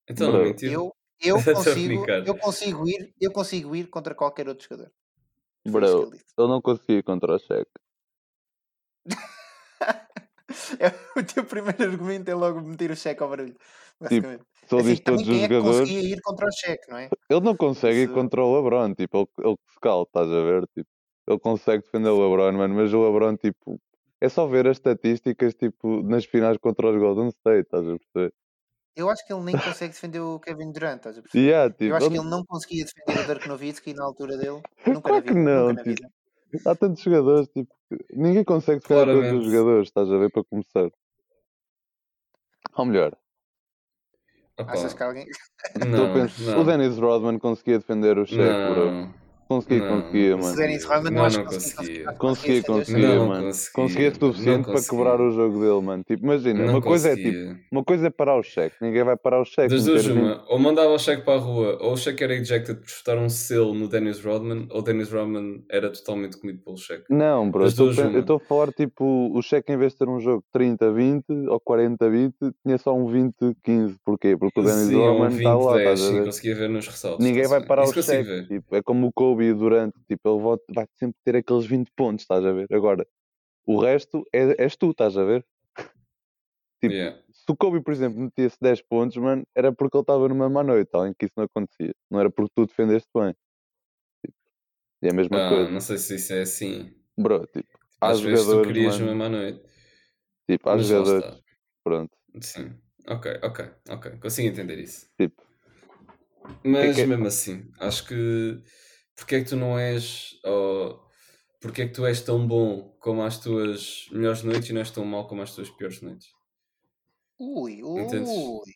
Então não. Eu, eu, consigo, eu consigo ir, eu consigo ir contra qualquer outro jogador. Bro, ele não conseguia contra o cheque. É, o teu primeiro argumento é logo meter o cheque ao barulho. Se ele Assim, todos os é que jogadores, conseguia ir contra o cheque, não é? ele não consegue ir Isso- contra o LeBron. Tipo, ele, ele que se cala, estás a ver? Tipo, ele consegue defender o LeBron, mano, mas o LeBron, tipo, é só ver as estatísticas, tipo, nas finais contra os Golden State, estás a perceber? Eu acho que ele nem consegue defender o Kevin Durant, estás a perceber? Yeah, tipo, Eu acho que ele- ele não conseguia defender o Dirk Nowitzki na altura dele. Nunca Claro na que vida. não, nunca na tipo, há tantos jogadores, tipo, que ninguém consegue defender todos os Claramente. jogadores, estás a ver, para começar. Ou melhor, Opa, Achas que alguém. não, não. o Dennis Rodman conseguia defender o cheque, bro. Não, Conseguia, Não. conseguia, Se mano. Dennis Rodman, Não, não que conseguia. conseguia. Conseguia, mano. conseguia, Conseguia suficiente para conseguia. quebrar o jogo dele, mano. Tipo, imagina, Não uma coisa é tipo, conseguia. uma coisa é parar o cheque, ninguém vai parar o cheque. Das duas, uma, ou mandava o cheque para a rua, ou o cheque era ejected por chutar um selo no Dennis Rodman, ou o Dennis Rodman era totalmente comido pelo cheque. Não, bro, eu estou duas, a pen- uma. eu estou a falar tipo, o cheque em vez de ter um jogo 30-20 ou 40-20, tinha só um 20-15. Porquê? Porque o Dennis um Rodman está lá, 20-10, estás a sim, conseguia ver nos ressaltos. Ninguém está-se vai parar o cheque. Tipo, é como o Kobe e o Durant, tipo, ele vai, sempre ter aqueles 20 pontos, estás a ver? Agora, o resto é, és tu, estás a ver? tipo, Yeah. Se o Kobe, por exemplo, metesse 10 pontos, mano, era porque ele estava numa má noite, além que isso não acontecia. Não era porque tu defendeste bem. Tipo, é a mesma Ah, coisa. não sei se isso é assim. Bro, tipo, há Às vezes tu querias mano, mesmo à noite. tipo, lá jogadores, pronto, Sim. Ok, ok, ok. Consigo entender isso. tipo, Mas que- mesmo assim, acho que porque é que tu não és ou porque é que tu és tão bom como as tuas melhores noites e não és tão mau como as tuas piores noites? Ui, Entendes? ui.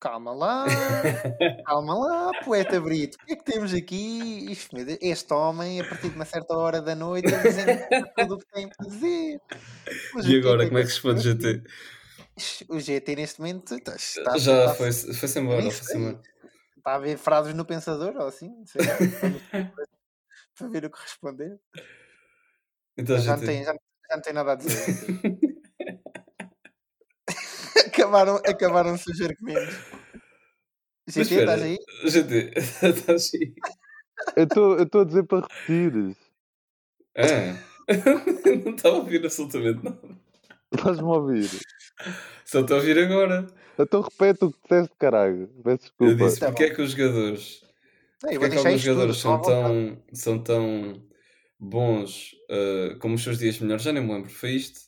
Calma lá. Calma lá, poeta Brito. O que é que temos aqui? Deus, Este homem, a partir de uma certa hora da noite, a dizer tudo o que tem para dizer. Mas E agora, como é que responde para GT? dizer? O GT neste momento está, está, Já está, foi- foi-se embora, foi-se embora. Está a ver frases no pensador ou assim? Não sei. para ver o que responder. Então, Já não, GT. tem, já, já não tem nada a dizer. acabaram, acabaram-se os argumentos. Mas GT, estás aí? GT, estás aí? eu estou a dizer para repetires. Ah, não estava a ouvir absolutamente nada. Estás-me a ouvir? Só estou a ouvir agora. Então repete o que disseste, caralho. Peço Eu desculpa. disse Tá porque é que os jogadores Não, eu Porque é que alguns tudo, jogadores são tão, são tão bons uh, como os seus dias melhores? Já nem me lembro, foi isto.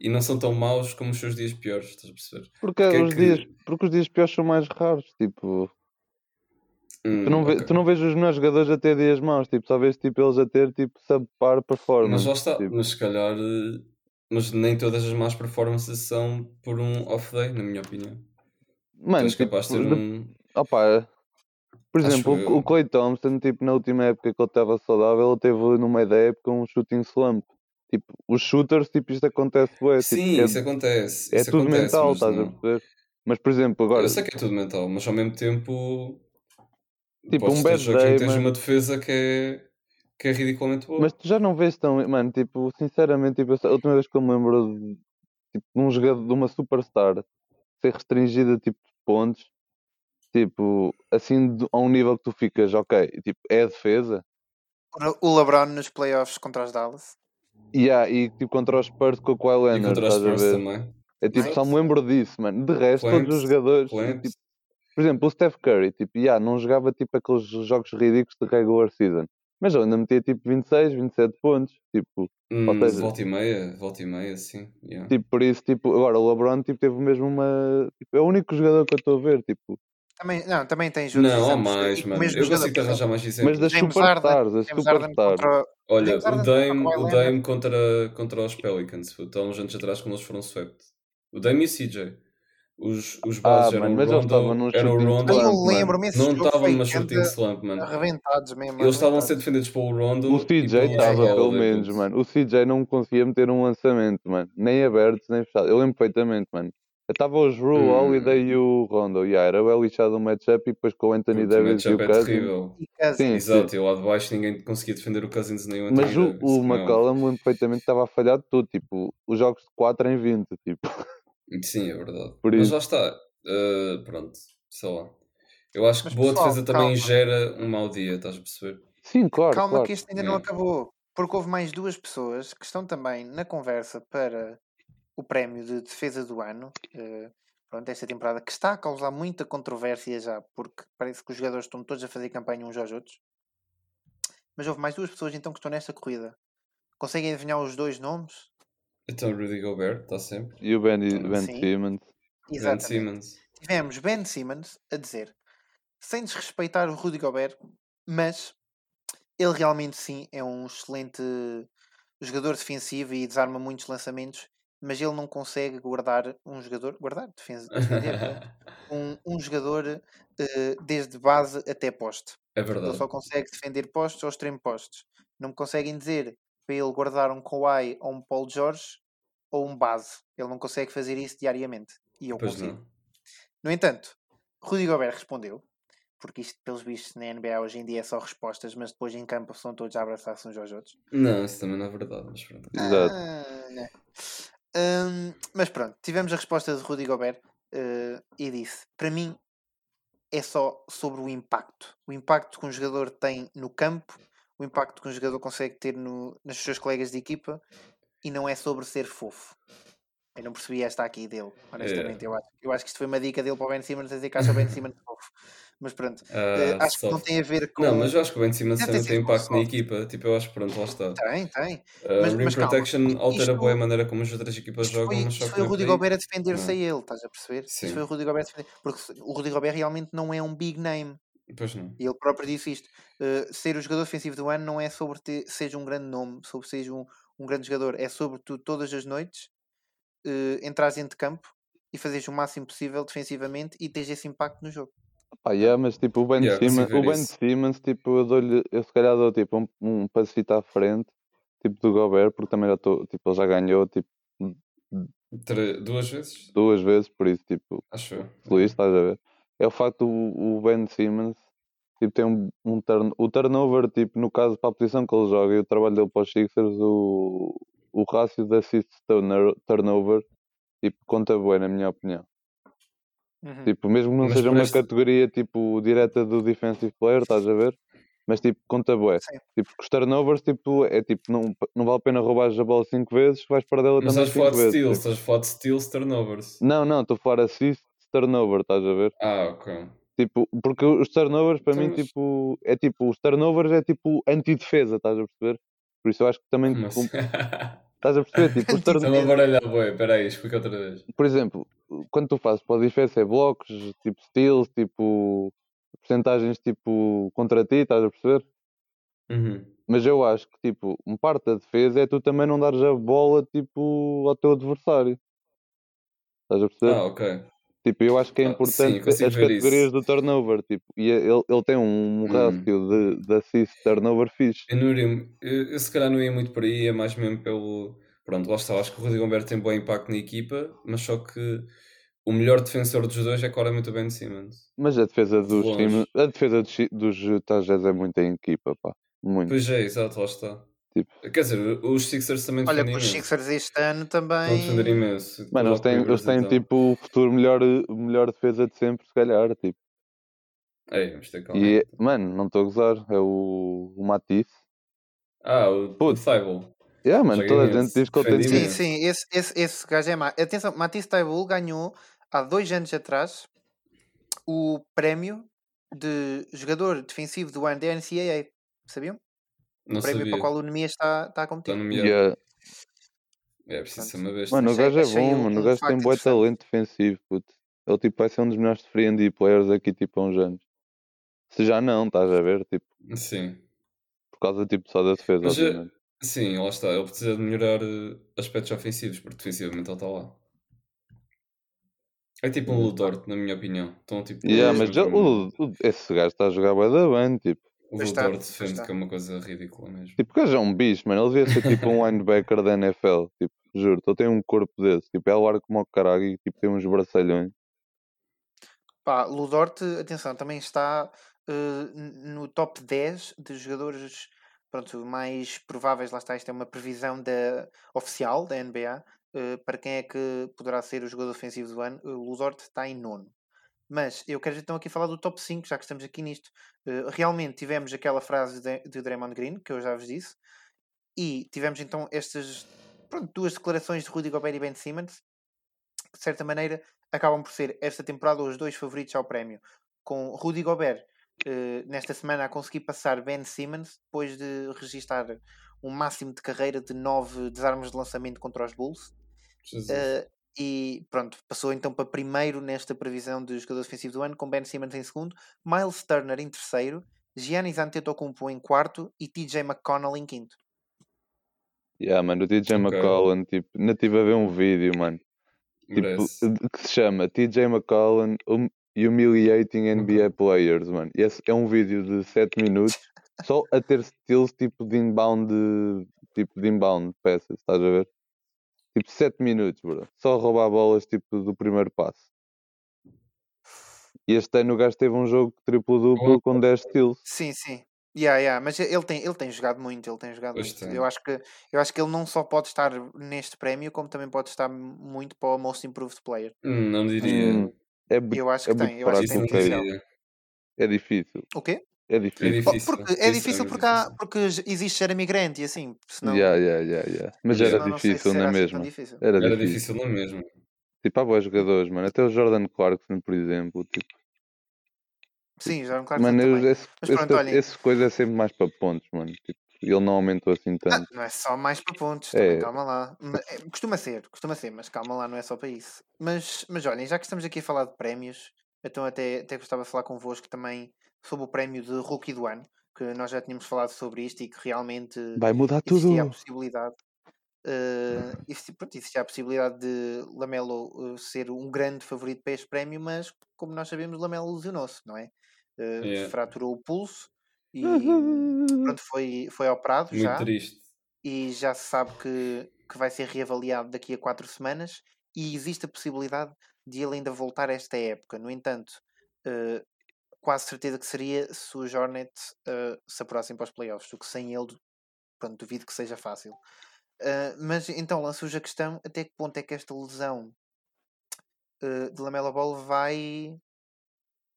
E não são tão maus como os seus dias piores, estás a perceber? Porque, Porque é os que- dias, porque os dias piores são mais raros. Tipo, Hum, tu, não vê- ok. tu não vês os melhores jogadores a ter dias maus. Tipo, só vês tipo, eles a ter tipo, subpar Mas performance. lá está, tipo. mas se calhar. Mas nem todas as más performances são por um off day, na minha opinião. Mano, tipo, capaz de ter de- um. Opa, por exemplo, eu. o, Clay Thompson, tipo, na última época que ele estava saudável, ele teve no meio da época um shooting slump. Tipo, os shooters, tipo, isto acontece, bué, tipo, Sim, é, isso acontece. é isso tudo acontece, mental, estás a perceber? Mas, por exemplo, agora, Eu sei que é tudo mental, mas ao mesmo tempo. Tipo, um ter bad day, tens uma defesa que é, que é ridiculamente boa. mas tu já não vês tão, mano, tipo, sinceramente, tipo, a última vez que eu me lembro de, tipo, de um jogador, de uma superstar ser restringida, tipo, de pontos, tipo, assim, a um nível que tu ficas, ok, tipo, é a defesa, O LeBron nos playoffs contra os Dallas. e, há, e tipo, contra os Spurs com o Kawhi E Leonard, contra os Spurs ver? também. É tipo, só Exato. me lembro disso, mano. De resto, todos os jogadores, tipo, por exemplo, o Steph Curry, tipo, yeah, não jogava tipo aqueles jogos ridículos de regular season, mas ele ainda metia tipo 26, 27 pontos, tipo, Hum, seja- volta e meia, volta e meia, sim. yeah. tipo por isso, tipo, agora o LeBron tipo, teve mesmo uma, tipo, é o único jogador que eu estou a ver, tipo, Também, não, também tens outros Não, há exemplos. mais, mano. Eu jogador, consigo arranjar mais mas exemplos. das James superstars, Harden, as James Harden superstars. Olha, o Dame, contra o Dame contra, contra os Pelicans, há uns anos atrás quando eles foram swept. O Dame e o CJ. Os, os Ah, bases eram mano, o mas Rondo, era o Rondo. Eu mano. lembro-me, esse Não estavam numa shooting slump, mano. arrebentados mesmo. Eles estavam a ser defendidos pelo Rondo O CJ estava, pelo menos, mano. O CJ não conseguia meter um lançamento, mano. Nem abertos, nem fechados. Eu lembro perfeitamente, mano. Estava os Ru, Hum. Holiday e o Rondo. Yeah, era bem lixado o matchup e depois com o Anthony o Davis e o é Cousins. Sim, Exato, sim. e lá de baixo ninguém conseguia defender o Cousins nem o Anthony Mas o, Davis. o óbvio. McCollum lembro perfeitamente estava a falhar de tudo. Tipo, os jogos de 4 em 20. Tipo, Sim, é verdade. Por Mas isso. lá está. uh, pronto, sei lá. Eu acho que Mas, boa pessoal, defesa também calma. gera um mau dia, estás a perceber? sim, claro. Calma claro. que isto ainda não Yeah. acabou. Porque houve mais duas pessoas que estão também na conversa para o prémio de defesa do ano. eh, pronto, esta temporada que está a causar muita controvérsia já, porque parece que os jogadores estão todos a fazer campanha uns aos outros. Mas houve mais duas pessoas então que estão nesta corrida. Conseguem adivinhar os dois nomes? Então Rudy Gobert está sempre. E o Ben, ben Sim. Simmons. Ben Exatamente. Simmons. Tivemos Ben Simmons a dizer, sem desrespeitar o Rudy Gobert, mas ele realmente sim é um excelente jogador defensivo e desarma muitos lançamentos, mas ele não consegue guardar um jogador, guardar, defen- defender, pronto, um, um jogador eh, desde base até poste. É Ele verdade. só consegue defender postes ou extremo postes. Não me conseguem dizer para ele guardar um Kawhi ou um Paul George ou um base. Ele não consegue fazer isso diariamente. E eu Pois consigo. não. No entanto, Rudy Gobert respondeu, porque isto, pelos vistos, na NBA hoje em dia é só respostas, mas depois em campo são todos a abraçar-se uns aos outros. Não, isso também não é verdade, mas pronto. Exato. Ah, né. Hum, mas pronto, tivemos a resposta de Rudy Gobert eh, e disse: Para mim, é só sobre o impacto. O impacto que um jogador tem no campo, o impacto que um jogador consegue ter no, nos seus colegas de equipa, e não é sobre ser fofo. Eu não percebi esta aqui dele, honestamente. Eu, acho, eu acho que isto foi uma dica dele para o Ben Simmons a dizer que acha o Ben Simmons fofo. Mas pronto, eh, Ah, acho que não tem a ver com. Não, mas eu acho que o Ben Simmons também tem impacto na equipa. Tipo, eu acho que pronto, lá está. Tem, tem. Uh, Mas- rim mas calma, protection altera isto- bem a maneira como as outras equipas Isto jogam, foi, isto foi o Rudy Gobert a defender-se a ele, estás a perceber? Sim. Isto foi o Rudy Gobert a defender. Porque o Rudy Gobert realmente não é um big name. Pois não. E ele próprio disse isto. Uh, ser o jogador defensivo do ano não é sobre ter, seja um grande nome, sobre seja um, um grande jogador. É sobre tu todas as noites uh, entrares dentro de campo e fazeres o máximo possível defensivamente e teres esse impacto no jogo. Pá, yeah, mas tipo, o Ben Yeah, Simmons, o Ben. Simmons, tipo, eu dou-lhe, eu se calhar dou tipo um, um passito à frente, tipo do Gobert, porque também já estou, tipo, ele já ganhou tipo Tre- Duas vezes? duas vezes, por isso, tipo, Acho feliz, estás a ver? É o facto do o Ben Simmons, tipo, tem um, um turn, o turnover, tipo, no caso, para a posição que ele joga e o trabalho dele para os Sixers, o, o rácio de assist turnover, tipo, conta bem, na minha opinião. Uhum. Tipo, mesmo que não Mas seja uma este- categoria tipo direta do defensive player, estás a ver? Mas tipo, conta bué. Tipo, com os turnovers, tipo, é tipo, não, não vale a pena roubar a bola 5 vezes, vais perdê-la Mas também estás a falar 5 de vezes. steals, estás a falar de steals, turnovers. Não, não, estou a falar assist turnover, estás a ver? Ah, ok. Tipo, porque os turnovers para Então, mim, mas- tipo, é tipo, os turnovers é tipo anti-defesa, estás a perceber? Por isso eu acho que também, Como assim? estás a perceber? Tipo, os turn- Estão a baralhar, boi. Espera aí, explica outra vez. por exemplo, quando tu fazes para a defesa é blocos, tipo steals, tipo, porcentagens tipo contra ti, estás a perceber? Uhum. Mas eu acho que, tipo, uma parte da defesa é tu também não dares a bola, tipo, ao teu adversário. Estás a perceber? Ah, ok. Tipo, eu acho que é Ah, importante sim, consigo as categorias isso. do turnover, tipo, e ele, ele tem um, Hum. rácio de, de assist turnover fixe. Eu, não iria, eu, eu se calhar não ia muito por aí, é mais mesmo pelo. Pronto, lá está. Acho que o Rudy Gobert tem bom impacto na equipa, mas só que o melhor defensor dos dois é claramente o Ben Simmons. Mas a defesa De dos times, a defesa dos, dos Jazz é muito em equipa, pá. Muito. Pois é, exato, lá está. Tipo. Quer dizer, os Sixers também Olha, defendem que os imenso. Sixers este ano defender também. imenso. Mano, eles Doc têm, eles têm tipo o futuro melhor, melhor defesa de sempre, se calhar. Tipo. Ei, vamos ter calma. E, é- mano, não estou a gozar, é o, o Matisse. Ah, o, o Putz. Thibault. Yeah, mano, Joga toda a gente diz que ele tem Sim, tipo, sim, esse, esse, esse gajo é má. Atenção, Matisse Taibul ganhou há dois anos atrás o prémio de jogador defensivo do ano da NCAA. Sabiam? Não o prémio sabia. para o qual o Nemias está, está a competir. Está nomeado. Yeah. É preciso ser uma besta. Mano, o gajo é achei bom, um- mano. O gajo tem bom interessante. talento defensivo, puto. Ele tipo vai ser um dos melhores free and D players aqui tipo há uns anos. Se já não, estás a ver, tipo, Sim. por causa tipo só da defesa, Mas, eh, obviamente. Sim, lá está. Ele precisa de melhorar eh, aspectos ofensivos, porque defensivamente ele está lá. É tipo um Ludort, na minha opinião. Então, tipo, Yeah, mas já, o, o- esse gajo está a jogar bem, tipo. O pois defende que é uma coisa ridícula mesmo. Tipo, o gajo é um bicho, mano. Ele devia ser tipo um linebacker da NFL. Tipo, juro, ele tem um corpo desse. Tipo, é largo como o caralho e tipo, tem uns braçalhões. Pá, Ludort, atenção, também está eh, n- no top 10 de jogadores pronto, mais prováveis. Lá está, isto é uma previsão da, oficial da NBA. eh, para quem é que poderá ser o jogador ofensivo do ano, o Ludort está em nono. Mas eu quero então aqui falar do top 5, já que estamos aqui nisto. Eh, realmente tivemos aquela frase de, de Draymond Green, que eu já vos disse, e tivemos então estas pronto, duas declarações de Rudy Gobert e Ben Simmons, que de certa maneira acabam por ser esta temporada os dois favoritos ao prémio. Com Rudy Gobert eh, nesta semana a conseguir passar Ben Simmons depois de registar um máximo de carreira de 9 desarmes de lançamento contra os Bulls. Jesus. E pronto, passou então para primeiro nesta previsão de jogador defensivo do ano, com Ben Simmons em segundo, Miles Turner em terceiro, Giannis Antetokounmpo em quarto e TJ McConnell em quinto. Yeah, mano, o TJ Ok. McCollum, tipo, ainda estive a ver um vídeo, mano. Tipo, que se chama TJ McCollum hum- Humiliating NBA Players, mano. E esse é um vídeo de 7 minutos só a ter steals tipo de inbound, tipo de inbound peças, estás a ver? Tipo 7 minutos, bro. Só roubar bolas tipo do primeiro passo. E este ano o gajo teve um jogo triplo-duplo com 10 steals. Sim, sim. Yeah, yeah, mas ele tem, ele tem jogado muito, ele tem jogado Pois muito. tem. Eu acho, que, eu acho que ele não só pode estar neste prémio, como também pode estar muito para o Most Improved Player. Hum, não diria. Hum, é, Eu acho é que muito tem, eu acho que tem potencial. é difícil. O quê? É É difícil. Oh, difícil. porque, é difícil extremamente porque, há, difícil. porque existe Jeremy Grant e assim, senão, Yeah, yeah, yeah, yeah. Mas era senão não sei se difícil, não é assim mesmo? difícil. Era Era difícil. difícil não mesmo. Tipo, há bons jogadores, mano. Até o Jordan Clarkson, por exemplo. Tipo, Sim, já Clarkson mano, também. esse, Mas esse, pronto, olhem. esse coisa é sempre mais para pontos, mano. Tipo, ele não aumentou assim Ah, tanto. não é só mais para pontos, É. também, calma lá. Ma- é, Costuma ser, costuma ser, mas calma lá, não é só para isso. Mas, mas olhem, já que estamos aqui a falar de prémios, então até, até gostava de falar convosco também sobre o prémio de Rookie do Ano, que nós já tínhamos falado sobre isto e que realmente Vai mudar tudo. a possibilidade. eh, existi- pronto, existia a possibilidade de Lamelo eh, ser um grande favorito para este prémio, mas como nós sabemos, Lamelo lesionou-se, não é? Eh, Yeah. Fraturou o pulso e pronto, foi, foi operado Muito já triste. e já se sabe que, que vai ser reavaliado daqui a quatro semanas e existe a possibilidade de ele ainda voltar a esta época. No entanto, eh, quase certeza que seria se os Hornets eh, se apurassem para os playoffs, o que sem ele, pronto, duvido que seja fácil. Eh, mas então lanço-vos a questão até que ponto é que esta lesão eh, de Lamela Ball vai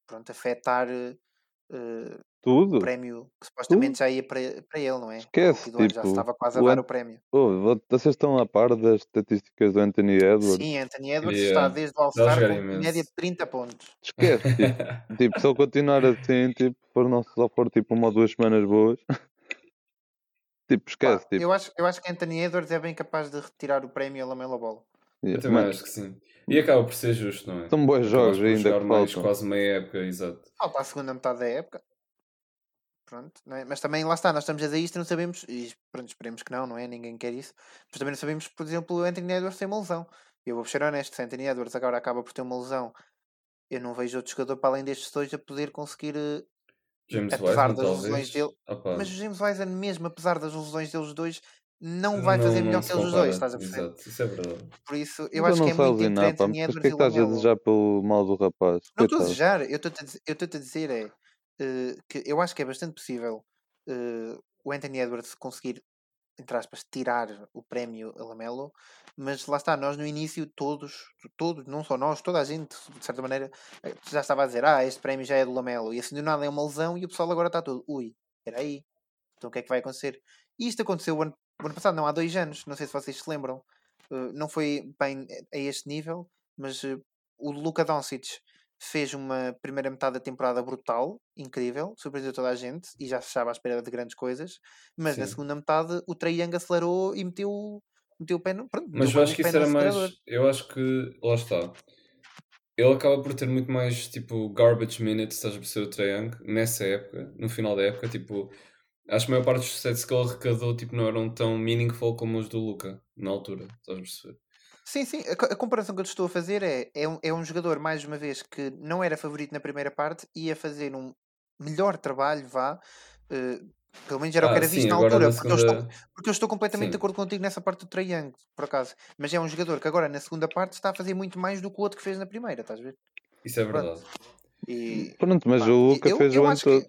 pronto, afetar eh, Tudo. o prémio que supostamente já ia para, para ele, não é? Esquece, ano, já tipo, estava quase a o dar o prémio. Oh, vo- vocês estão a par das estatísticas do Anthony Edwards? Sim, Anthony Edwards Yeah. está desde o All-Star com média de 30 pontos. Esquece, tipo, tipo, se ele continuar assim, tipo, for não só for tipo uma ou duas semanas boas, tipo, Pá, esquece, tipo, eu, acho, eu acho que Anthony Edwards é bem capaz de retirar o prémio a Lamela. Eu yeah, também mano, acho que sim. E acaba por ser justo, não é? são bons jogos por ainda jogar mais quase meia época, exato. Falta a segunda metade da época. Pronto, não é? Mas também lá está, nós estamos a dizer isto e não sabemos, e pronto, esperemos que não, não é? Ninguém quer isso. Mas também não sabemos, por exemplo, o Anthony Edwards tem uma lesão. Eu vou ser honesto, se Anthony Edwards agora acaba por ter uma lesão, eu não vejo outro jogador para além destes dois a poder conseguir eh, James apesar Wiseman, das talvez. lesões dele, Opa, Mas o James Wiseman, mesmo apesar das lesões deles dois, não vai fazer não- melhor não que eles os dois, estás a perceber? Exato, isso é verdade. Por isso, eu Então acho não que é muito entre alienar, pá, Anthony mas que estás a desejar pelo mal do rapaz? Não estou a desejar, eu estou-te a dizer, eu estou-te a dizer é que eu acho que é bastante possível eh, o Anthony Edwards conseguir, entre aspas, tirar o prémio a Lamelo, mas lá está, nós no início, todos, todos, não só nós, toda a gente, de certa maneira, eh, já estava a dizer, ah, este prémio já é do Lamelo, e assim do nada é uma lesão, e o pessoal agora está todo, ui, espera aí, então o que é que vai acontecer? E isto aconteceu o ano, o ano passado, não há dois anos, não sei se vocês se lembram, Eh, não foi bem a este nível, mas eh, o Luka Doncic fez uma primeira metade da temporada brutal, incrível, surpreendeu toda a gente e já se estava à espera de grandes coisas, mas na Sim. segunda metade o Trae Young acelerou e meteu, meteu o pé no, pronto, Mas eu acho que isso era mais. Eu acho que. Lá está. Ele acaba por ter muito mais tipo garbage minutes, estás a perceber o Trae Young, nessa época, no final da época, tipo. Acho que a maior parte dos sets que ele arrecadou tipo, não eram tão meaningful como os do Luca, na altura, estás a perceber? Sim, sim. A, co- a comparação que eu te estou a fazer é, é, um, é um jogador, mais uma vez, que não era favorito na primeira parte e ia fazer um melhor trabalho, vá. eh, pelo menos era o que Ah, era visto sim, na agora altura. na Porque eu, estou, segunda. porque eu estou completamente de Sim, acordo contigo nessa parte do Triângulo, por acaso. Mas é um jogador que agora, na segunda parte, está a fazer muito mais do que o outro que fez na primeira, estás a ver? isso é Pronto. verdade. E, Pronto, mas pá, o Luca eu, fez eu o ano que. todo.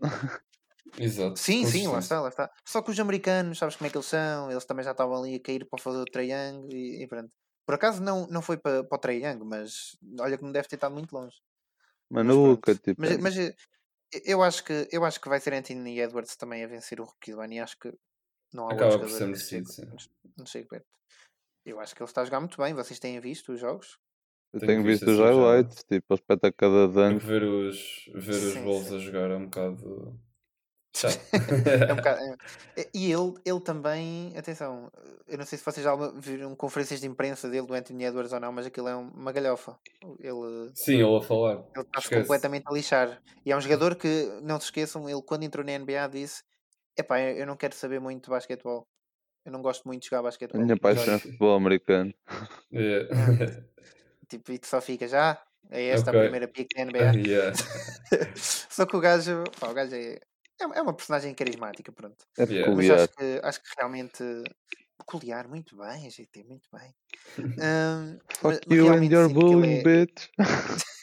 Exato, Sim, sim, lá está, lá está. Só que os americanos, sabes como é que eles são? Eles também já estavam ali a cair para o fazer o triângulo e, e pronto. Por acaso não, não foi para, para o triângulo, mas olha que não deve ter estado muito longe. Mas. Luca, tipo, Mas, é- mas eh, eu acho que eu acho que vai ser Anthony Edwards também a vencer o Rookie do ano e acho que não há Acaba por ser merecido, sim. não chega perto. Eu acho que ele está a jogar muito bem. Vocês têm visto os jogos? eu Tenho tenho visto visto os assim já. highlights, tipo, ele espeta cada dunk. ver os, ver os Sim, Wolves sim. a jogar é um bocado É um bocado, é- E ele, ele também, atenção, eu não sei se vocês já viram conferências de imprensa dele do Anthony Edwards ou não, mas aquilo é um- uma galhofa. Ele, Sim, ele a falar. ele está-se Esquece. completamente a lixar. E é um jogador que, não se esqueçam, ele quando entrou na NBA disse: Epá, eu eu não quero saber muito de basquetebol. Eu não gosto muito de jogar A basquetebol. minha paixão é futebol americano. Yeah. tipo, e tu só fica já. É esta Ok. a primeira pick da NBA. yeah. Só que o gajo, pá, o gajo é, é é uma personagem carismática, pronto. É Yeah. Mas peculiar. acho que, acho que realmente. Peculiar, muito bem, GT, muito bem. Mas, Fuck mas you and realmente your sinto que ele bullying, é, bitch.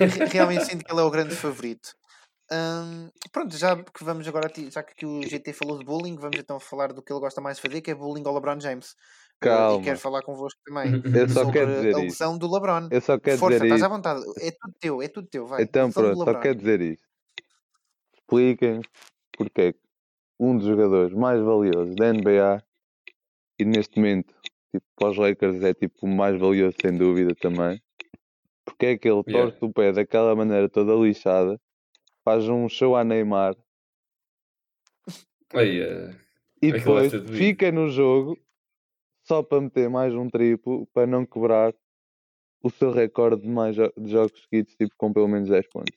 re- realmente sinto que ele é o grande favorito. Ahm, pronto, já que vamos agora, já que o GT falou de bullying, vamos então falar do que ele gosta mais de fazer, que é bullying ao LeBron James. Uh, e Calma. quero falar convosco também Eu só sobre quero dizer a isso. lesão do LeBron. Eu só quero Força, dizer estás à isso. vontade. É tudo teu, é tudo teu, vai. Então pronto, só quero dizer isto. Expliquem porque é que um dos jogadores mais valiosos da NBA e neste momento, tipo, para os Lakers é tipo o mais valioso sem dúvida também. Porque é que ele Yeah. torce o pé daquela maneira toda lixada, faz um show a Neymar Aí, eh, e Aquilo depois fica no jogo só para meter mais um triplo para não quebrar o seu recorde de mais jo- de jogos seguidos, tipo com pelo menos 10 pontos.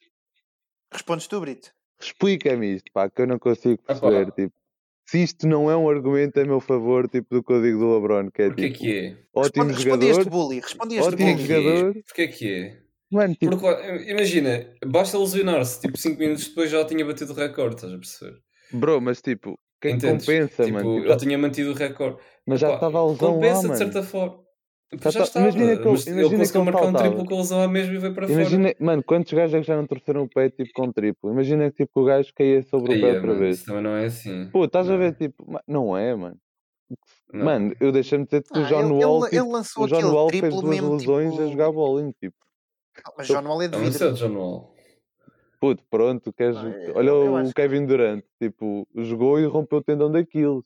Respondes tu, Brito? Explica-me isto, pá, que eu não consigo Epá. perceber, tipo, se isto não é um argumento a meu favor, tipo, do código do LeBron, que é porquê tipo, que é? ótimo Responde, respondi este jogador, bully. Respondi este ótimo bully. que é? jogador. Porquê que é? mano, tipo, Porque, lá, imagina, basta lesionar-se, tipo 5 minutos depois já tinha batido o recorde, estás a perceber? bro, mas tipo, quem Entendes? compensa, tipo, mano, tipo, ele tinha mantido o recorde. mas já estava a lesão lá, Compensa mano. de certa forma. Já Já, tá- estava, imagina que ele- ele imagina que conseguiu ele marcar um faltava. triplo com a lesão à mesma e veio para fora. Imagina, mano, quantos gajos é que já não torceram o pé, tipo, com triplo? Imagina que, tipo, o gajo caía sobre o pé é, outra mano, vez. isso também não é assim. Pô, estás a Não. ver, tipo, não é, mano. Não. Mano, eu deixei-me dizer que o Ah, John ele, Wall, ele, tipo, ele lançou o John aquele Wall fez duas mesmo lesões tipo... a jogar bowling, tipo. Ah, Mas John Wall é de Não, isso é o vidro. John Wall. Puto, pronto, queres... Ah, eu- olha eu o acho que- Kevin Durant, tipo, jogou e rompeu o tendão daquilo.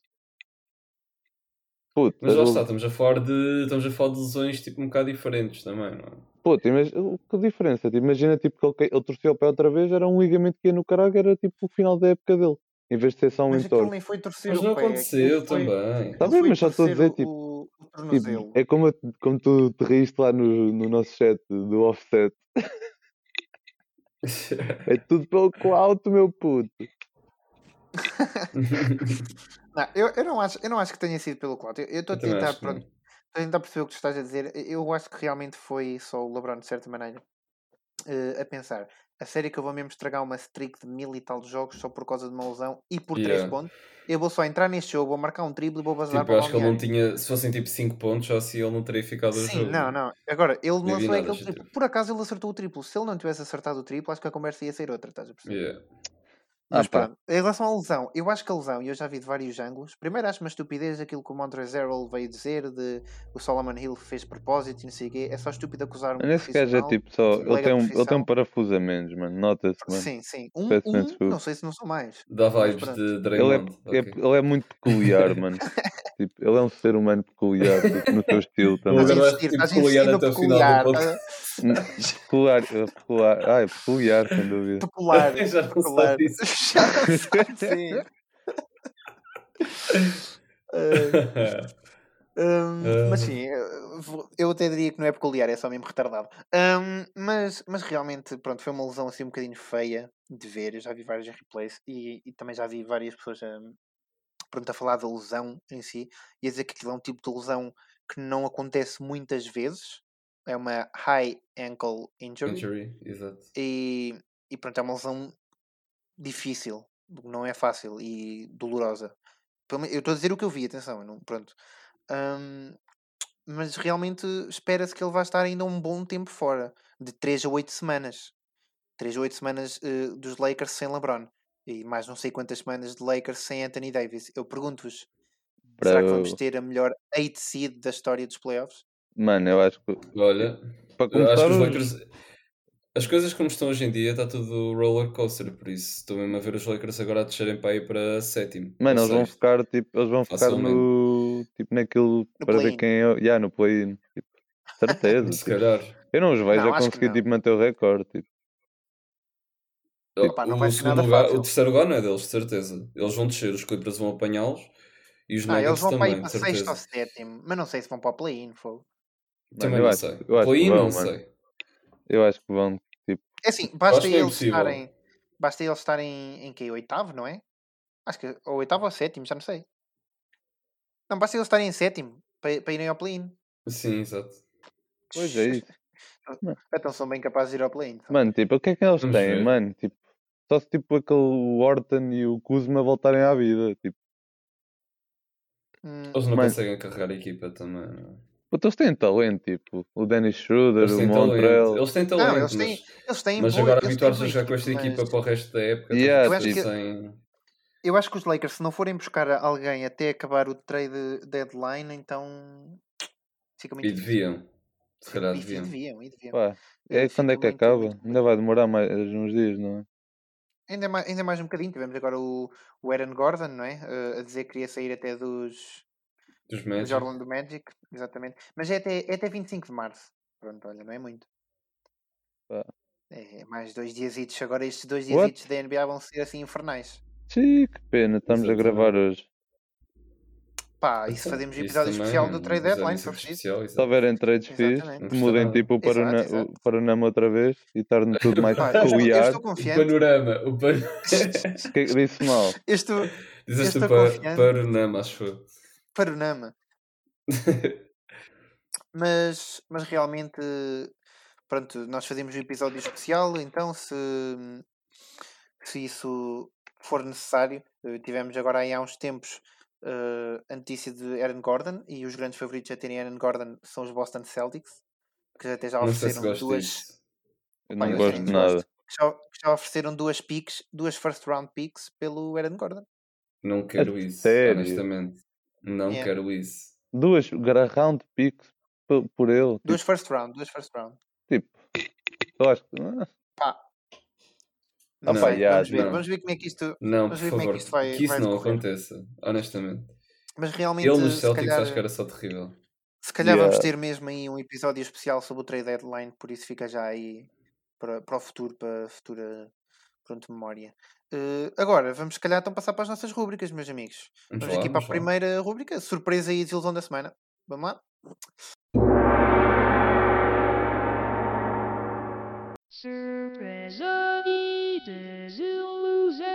Puto, Mas lá le- está, estamos a falar de, estamos a falar de lesões tipo um bocado diferentes também, não é? puto, imagina, que diferença? Tipo, imagina tipo, que ele, ele torceu o pé outra vez, era um ligamento que ia no caralho, era tipo o final da época dele. Em vez de ser só um Mas aquilo entorse. nem foi torcer Mas o não pé. aconteceu foi- também. Tá aquilo bem, mas só estou a dizer, tipo, o, o Tipo, é como, eu- como tu te riste lá no, no nosso chat do offset. É tudo pelo clout, meu puto. Não, eu, eu, não acho, eu não acho que tenha sido pelo Clout. Eu estou a tentar, acho pronto, não. a tentar perceber o que tu estás a dizer. Eu acho que realmente foi só o LeBron, de certa maneira, eh, a pensar. A série que eu vou mesmo estragar uma streak de mil e tal jogos só por causa de uma lesão e por três Yeah. pontos. Eu vou só entrar neste jogo, vou marcar um drible e vou bazar Tipo, para acho que ele não tinha. Se fossem tipo 5 pontos, já assim ele não teria ficado Sim, jogo. não, não. Agora, ele vi lançou nada, aquele triplo. Por acaso ele acertou o triplo. Se ele não tivesse acertado o triplo, acho que a conversa ia ser outra, estás a perceber? Yeah. Mas Ah, pá. pronto, em relação à lesão, eu acho que a lesão, e eu já vi de vários ângulos, primeiro acho uma estupidez aquilo que o Montrezl veio dizer de o Solomon Hill fez propósito e não sei o quê, é só estúpido acusar um Mano, esse gajo é tipo só. Ele tem, um, ele tem um parafuso a menos, mano. Nota-se, mano. Sim, sim, um, um não sei se não são mais. Dá vibes de Ele é, Draymond. é- ok. ele é muito peculiar, mano. tipo, ele é um ser humano peculiar, tipo, no seu estilo Vou Estás a também. insistir, tipo, estás a peculiar insistir no até o final do peculiar, Peculiar, é peculiar. Ah, é peculiar, sem dúvida. peculiar, Já não peculiar. sim. Ah, Hum, mas Ah. sim, eu eu até diria que não é peculiar, é só mesmo retardado. Hum, mas, mas realmente, pronto, foi uma lesão assim um bocadinho feia de ver. Eu já vi vários replays e, e também já vi várias pessoas hum, pronto, a falar da lesão em si e a dizer que aquilo é um tipo de lesão que não acontece muitas vezes. É uma high ankle injury. Injury, exato. E, e pronto, é uma lesão difícil, não é fácil e dolorosa. Eu estou a dizer o que eu vi, atenção, não, pronto. Ahm, mas realmente espera-se que ele vai estar ainda um bom tempo fora, de 3 a 8 semanas. 3 a 8 semanas eh, dos Lakers sem LeBron. E mais não sei quantas semanas de Lakers sem Anthony Davis. Eu pergunto-vos, será que vamos ter a melhor 8 seed da história dos playoffs? Mano, eu acho que Olha, para eu acho começar que os os- Lakers. As coisas como estão hoje em dia está tudo roller coaster, por isso estou mesmo a ver os Lakers agora a descerem para ir para sétimo. Mano, eles vão ficar tipo, eles vão ficar no tipo naquilo para ver quem é. Yeah, no play-in. Tipo, certeza. Se tipo. calhar. Eu não os vejo Não, a conseguir não. tipo, manter o recorde. Tipo. Opa, não vai o, ser segundo nada lugar, fácil. o terceiro lugar não é deles, de certeza. Eles vão descer, os Clippers vão apanhá-los e os Não, eles Nuggets vão para também, ir para sexto ou certeza. sétimo, mas não sei se vão para o play-in. fogo. Também eu não acho- sei. Play-in vão, não mano. sei. Eu acho que vão. É assim, basta é eles impossível. estarem. Basta eles estarem em que? Oitavo, não é? Acho que ou oitavo ou sétimo, já não sei. Não, basta eles estarem em sétimo para, para irem ao play-in. Sim, exato. pois é isso. Então são bem capazes de ir ao play-in. são. Mano, tipo, o que é que eles Vamos têm, ver. mano? Tipo, só se tipo aquele Orton e o Kuzma voltarem à vida. Tipo, Hum, Eles não Mano. conseguem carregar a equipa também. não é? Puta, eles têm talento, tipo, o Dennis Schroeder, o Montrell. talento. Eles têm talento, não, eles têm, mas, eles têm mas agora habituar-se a jogar com esta equipa mas para o resto da época. Yeah, estão Eu acho que- sem... Eu acho que os Lakers, se não forem buscar alguém até acabar o trade deadline, então fica muito E difícil. deviam. Se calhar E deviam. deviam, e deviam. Pá, Eh, é quando é que acaba? muito Ainda vai demorar mais uns dias, não é? Ainda mais, ainda mais um bocadinho. Tivemos agora o, o Aaron Gordon, não é? Eh, a dizer que queria sair até dos, Dos Magic. Orlando Magic, exatamente. Mas é até, é até 25 de março. Pronto, olha, não é muito. Pá. É mais dois dias. Agora estes dois dias da NBA vão ser assim infernais. Sim, que pena, estamos a gravar hoje. Pá, e se Então, fazemos o isso episódio também, especial do trade episódio deadline, se preciso. especial, Se houverem trades fixos, que mudem Exato, tipo o Parana- exato. o Paranama outra vez e torne tudo mais eu, eu peculiar. O confiante. panorama. O pan... O que é que disse mal? Eu estou Dizeste estou o pa confiante. panorama, acho eu. Panorama. Mas, mas realmente, pronto, nós fazemos um episódio especial, então se, se isso for necessário, eh, tivemos agora aí há uns tempos eh, a notícia de Aaron Gordon e os grandes favoritos a terem Aaron Gordon são os Boston Celtics, que até já Não sei se ofereceram gosto duas, disso. Eu não eu gosto de gosto. nada. que já, que já ofereceram duas picks, duas first round picks pelo Aaron Gordon. Não quero isso, sério? honestamente. Não Yeah. quero isso. Duas round picks por, por ele. Duas first round, duas first round. Tipo, tipo, eu acho que. ah, Pá. Não, yeah, vamos ver, não. vamos ver como é que isto. Não, Vamos ver como é que isto vai- que isso vai não aconteça, honestamente. Mas realmente, Ele nos Celtics calhar, acho que era só terrível. se calhar vamos Yeah. ter mesmo aí um episódio especial sobre o trade deadline, por isso fica já aí para, para o futuro, para a futura pronto, memória. Eh, agora, vamos se calhar então passar para as nossas rúbricas, meus amigos. Vamos, Vamos lá, aqui para a lá. primeira rúbrica, surpresa e desilusão da semana. Vamos lá? Surpresa e desilusão.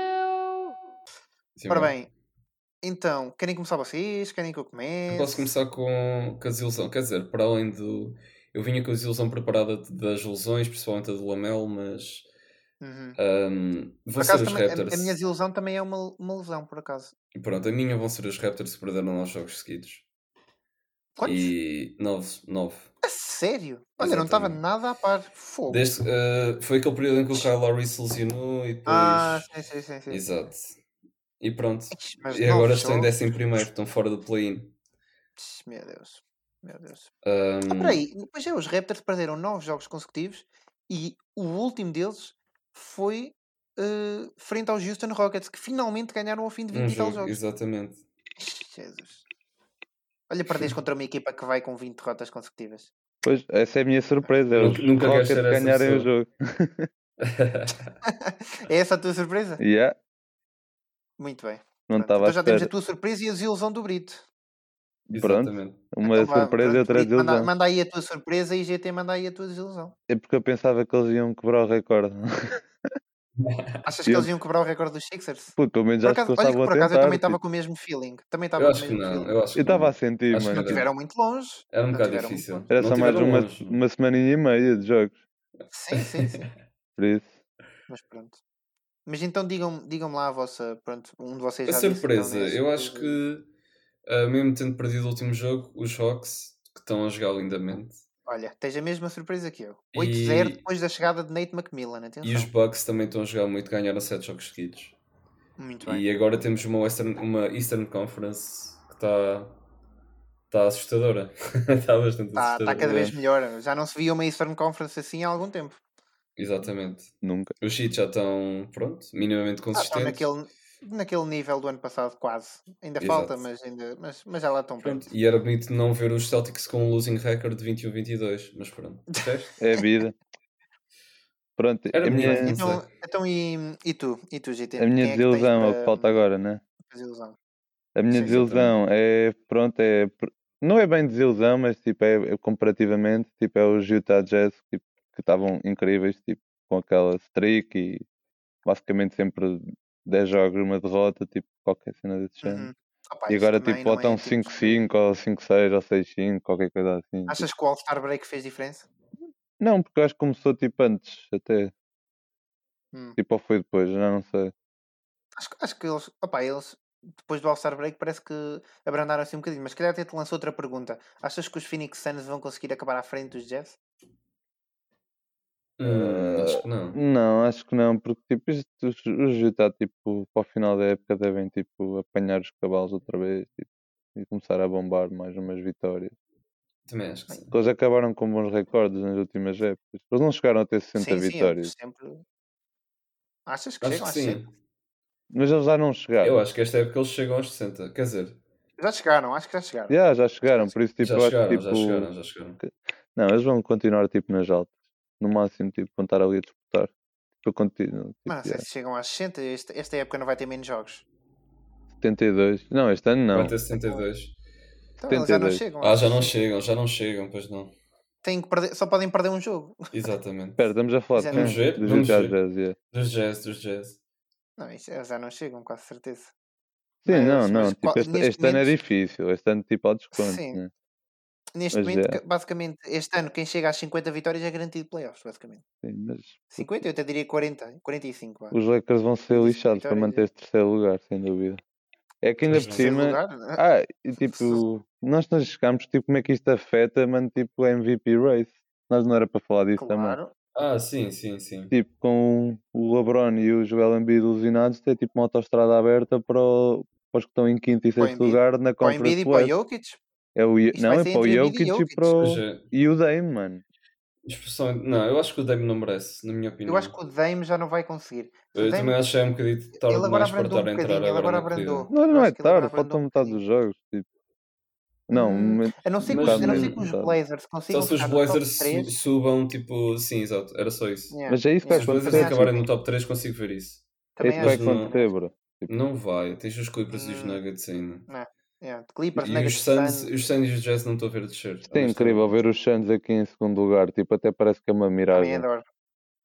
Sim, Ora vá. bem, então, querem começar vocês? Querem que eu comece? Posso começar com, com a desilusão. Quer dizer, para além do. Eu vinha com a desilusão preparada das lesões, principalmente a do Lamelo, mas. Uhum. Por vão ser os também, a, Raptors. a minha desilusão também é uma, uma lesão, por acaso. Pronto, a minha vão ser os Raptors que perderam nove jogos seguidos. Quantos? E. nove, nove. A sério? Olha, não estava nada a par. Fogo. Desde, ah, foi aquele período em que o Kyle Lowry se lesionou e depois. Ah, sim, sim, sim. sim. Exato. E pronto. Mas E agora estão em jogos? décimo primeiro, estão fora do play-in. Meu Deus. Meu Deus. Ahm, Ah, peraí. Pois é, os Raptors perderam nove jogos consecutivos e o último deles foi eh, frente aos Houston Rockets, que finalmente ganharam ao fim de 20 um e tal jogo, jogos. exatamente. Jesus. Olha, perdes contra uma equipa que vai com 20 derrotas consecutivas. Pois, essa é a minha surpresa. É os Nunca- Rockets ganharem o jogo. é essa a tua surpresa? Yeah, Muito bem. não Pronto, então já temos a tua surpresa e a desilusão do Brito. Pronto. Exatamente. Uma Então surpresa e pronto, outra Brito, manda, desilusão. manda aí a tua surpresa e GT manda aí a tua desilusão. É porque eu pensava que eles iam quebrar o recorde. Achas que Eu- eles iam quebrar o recorde dos Sixers? Puto, pelo menos que acaso, olha que a por acaso eu também estava tipo, com o mesmo feeling. Também estava Eu com o acho que não, feeling. eu acho que Eu estava a sentir, Acho que mano. Não não. tipo, tiveram muito longe. Era um bocado difícil. Era só mais uma, longe. uma semaninha e meia de jogos. Sim, sim, sim. Por isso. Mas pronto. Mas então digam-me digam lá a vossa. Pronto, um de vocês A já disse, então, surpresa, né, a eu acho que, ah, mesmo tendo perdido o último jogo, os Hawks, que estão a jogar lindamente, Olha, tens a mesma surpresa que eu. 8-0 e, depois da chegada de Nate McMillan. e os Atenção. Bucks também estão a jogar muito, ganharam 7 jogos seguidos. Muito bem. E agora temos uma Western, uma Eastern Conference que está tá assustadora. Está bastante Está assustadora. cada vez melhor. Já não se via uma Eastern Conference assim há algum tempo. Exatamente. Nunca. Os Heat já estão, pronto, minimamente Ah, estão consistentes. naquele, naquele nível do ano passado, quase. Ainda Exato. falta, mas, ainda, mas, mas já lá estão. Pronto, e era bonito não ver os Celtics com um losing record de 21-22, mas pronto. É a vida. Pronto, Era a minha, Então, então e, e tu? E tu, GT? a minha é desilusão é o que falta agora, né? desilusão? A minha Sim, desilusão é, pronto, é, não é bem desilusão, mas tipo, é, é comparativamente, tipo, é os Utah Jazz tipo, que estavam incríveis, tipo, com aquela streak e basicamente sempre 10 jogos, uma derrota, tipo, qualquer cena desse género. Uhum. Opa, E isto agora tipo, não ou estão é tipo- 5-5 ou 5-6 ou 6-5, qualquer coisa assim. tipo. Achas que o All-Star Break fez diferença? Não, porque eu acho que começou tipo antes, até. Hum. Tipo, ou foi depois, já não sei. Acho, acho que eles, opa, eles, depois do All-Star Break, parece que abrandaram assim um bocadinho. Mas se calhar até te lanço outra pergunta. Achas que os Phoenix Suns vão conseguir acabar à frente dos Jazz? Hum, acho que não. Não, acho que não, porque tipo, isto, os, os Utah, tipo, para o final da época devem tipo, apanhar os cavalos outra vez tipo, e começar a bombar mais umas vitórias. Também acho que sim. Porque Eles acabaram com bons recordes nas últimas épocas. Eles não chegaram a ter 60 sim, sim, vitórias, sempre. Achas que Acho chegam que sim. 60? mas eles já não chegaram. Eu acho que esta época eles chegam aos 60. Quer dizer, Já chegaram, acho que já chegaram. Já, já chegaram, por isso tipo, já eu acho chegaram, que, já tipo, chegaram, já chegaram. Não, eles vão continuar tipo nas altas. No máximo, tipo, vão estar ali a disputar. Tipo, eu continuo. Tipo, Mas não sei yeah. se chegam às 60. Este- esta época não vai ter menos jogos. 72. Não, este ano não. Vai ter 72. Então eles já não 72. chegam. Ah, já não 60. chegam, já não chegam, pois não. Têm que perder, só podem perder um jogo. Exatamente. Espera, estamos a falar Vamos ver, Dos vamos ver. Jazz, yeah. Dos Jazz, dos Jazz. Não, isso, eles já não chegam, quase certeza. Sim, Mas- não, não. mas Tipo, este, este ano é difícil. Este ano, tipo, ao desconto. Sim. Né? Neste Mas momento, é. basicamente, este ano, quem chega às 50 vitórias é garantido playoffs, basicamente. Sim, mas 50, eu até diria 40, 45. Vá. os Lakers vão ser lixados para vitórias, manter é. este terceiro lugar, sem dúvida. É que ainda Pois por cima. lugar, né? Ah, e tipo, nós não chegámos, tipo, como é que isto afeta, mano, tipo, a MVP race. Nós não era para falar disso também. claro. Ah, sim, sim, sim. Tipo, com o LeBron e o Joel Embiid ilusionados, ter tipo uma autostrada aberta para, o- para os que estão em quinto e o sexto lugar na Para o Embiid Conference e para o. Jokic. É o, Isto não, é para o e Jokic e, para o, é. e o Dame, mano. Expressão... Não, eu acho que o Dame não merece, na minha opinião. Eu acho que o Dame já não vai conseguir. Se Eu Dame- também acho que é um bocadinho tarde Ele agora demais para abrandou um estar a entrar bocadinho, ele agora agora abrandou. Não, não é agora tarde, faltam um metade dos jogos. Tipo. Não, Hum, mas- A não ser que, Mas os, não ser que os. Blazers Só consigam se os Blazers su- 3. subam, tipo, sim, exato, era só isso. Yeah, mas é isso que Se vai os yeah. Blazers acabarem no top 3, consigo ver isso. É também isso que vai Mas não- acontecer, bro. Tipo, Não vai, tens os Clippers e os Hum. Nuggets ainda. Yeah, Clippers, E os Suns, os Suns e os Jazz não estou a ver descer. Isto é incrível ver os Suns aqui em segundo lugar. Tipo, até parece que é uma Também miragem. adoro.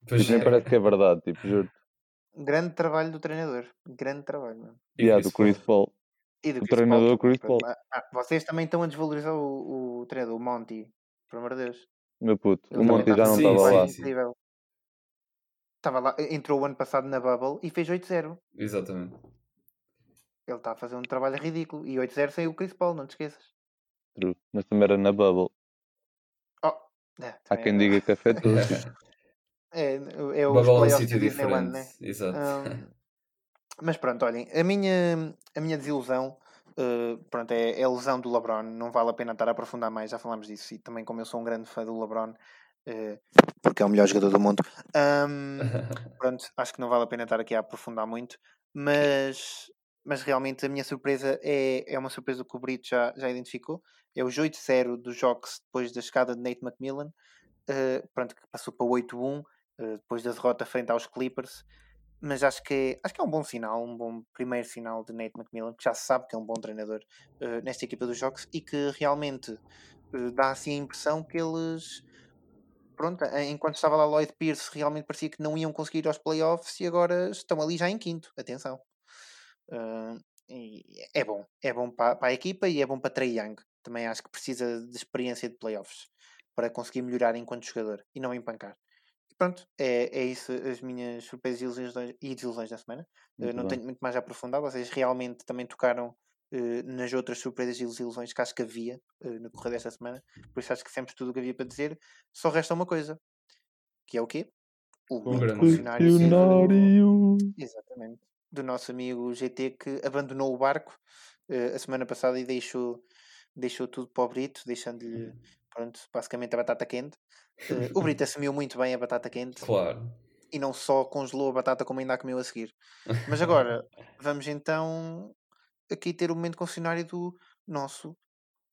Pois Tipo, nem é. parece que é verdade, tipo, juro. Grande trabalho do treinador. Grande trabalho, mano. E Yeah, do Chris Paul. E do O Chris treinador Paul, Chris Paul. Ah, ah, vocês também estão a desvalorizar o, o treinador, o Monty. Por amor de Deus. Meu puto, Ele o também Monty tá já não Sim, estava lá. sim. incrível. Estava lá, entrou o ano passado na Bubble e fez 8-0. Exatamente. Ele está a fazer um trabalho ridículo. E 8-0 sem o Chris Paul, não te esqueças. True. Mas também era na Bubble. Oh, é, Há quem é- diga que afetou. É, é os Bubble é um sítio Disneyland, né? diferente. Exato. Ahm, mas pronto, olhem, a minha, a minha desilusão eh, pronto, é, é a lesão do LeBron. Não vale a pena estar a aprofundar mais, já falámos disso. E também, como eu sou um grande fã do LeBron, eh, porque é o melhor jogador do mundo, ahm, pronto, acho que não vale a pena estar aqui a aprofundar muito. Mas, mas realmente a minha surpresa é, é uma surpresa que o Brito já, já identificou. É os 8-0 dos jogos depois da chegada de Nate McMillan. eh, pronto, que passou para 8-1 eh, depois da derrota frente aos Clippers mas acho que, acho que é um bom sinal, um bom primeiro sinal de Nate McMillan, que já se sabe que é um bom treinador eh, nesta equipa dos jogos e que realmente dá assim a impressão que eles pronto, enquanto estava lá Lloyd Pierce, realmente parecia que não iam conseguir ir aos playoffs e agora estão ali já em quinto. Atenção. Uh, é bom, é bom para, para, a equipa e é bom para Trey Young. Também acho que precisa de experiência de playoffs para conseguir melhorar enquanto jogador e não empancar. E pronto, é, é isso as minhas surpresas e desilusões, da semana. Uh, não bem. tenho muito mais a aprofundar, vocês realmente também tocaram uh, nas outras surpresas e desilusões que acho que havia uh, no decorrer desta semana. Por isso acho que sempre tudo o que havia para dizer. Só resta uma coisa, que é o quê? O grande questionário. Exatamente do nosso amigo GT que abandonou o barco uh, a semana passada e deixou, deixou tudo para o Brito, deixando-lhe pronto, basicamente a batata quente. Uh, o Brito assumiu muito bem a batata quente. Claro. E não só congelou a batata como ainda a comeu a seguir. Mas agora vamos então aqui ter o momento concessionário do nosso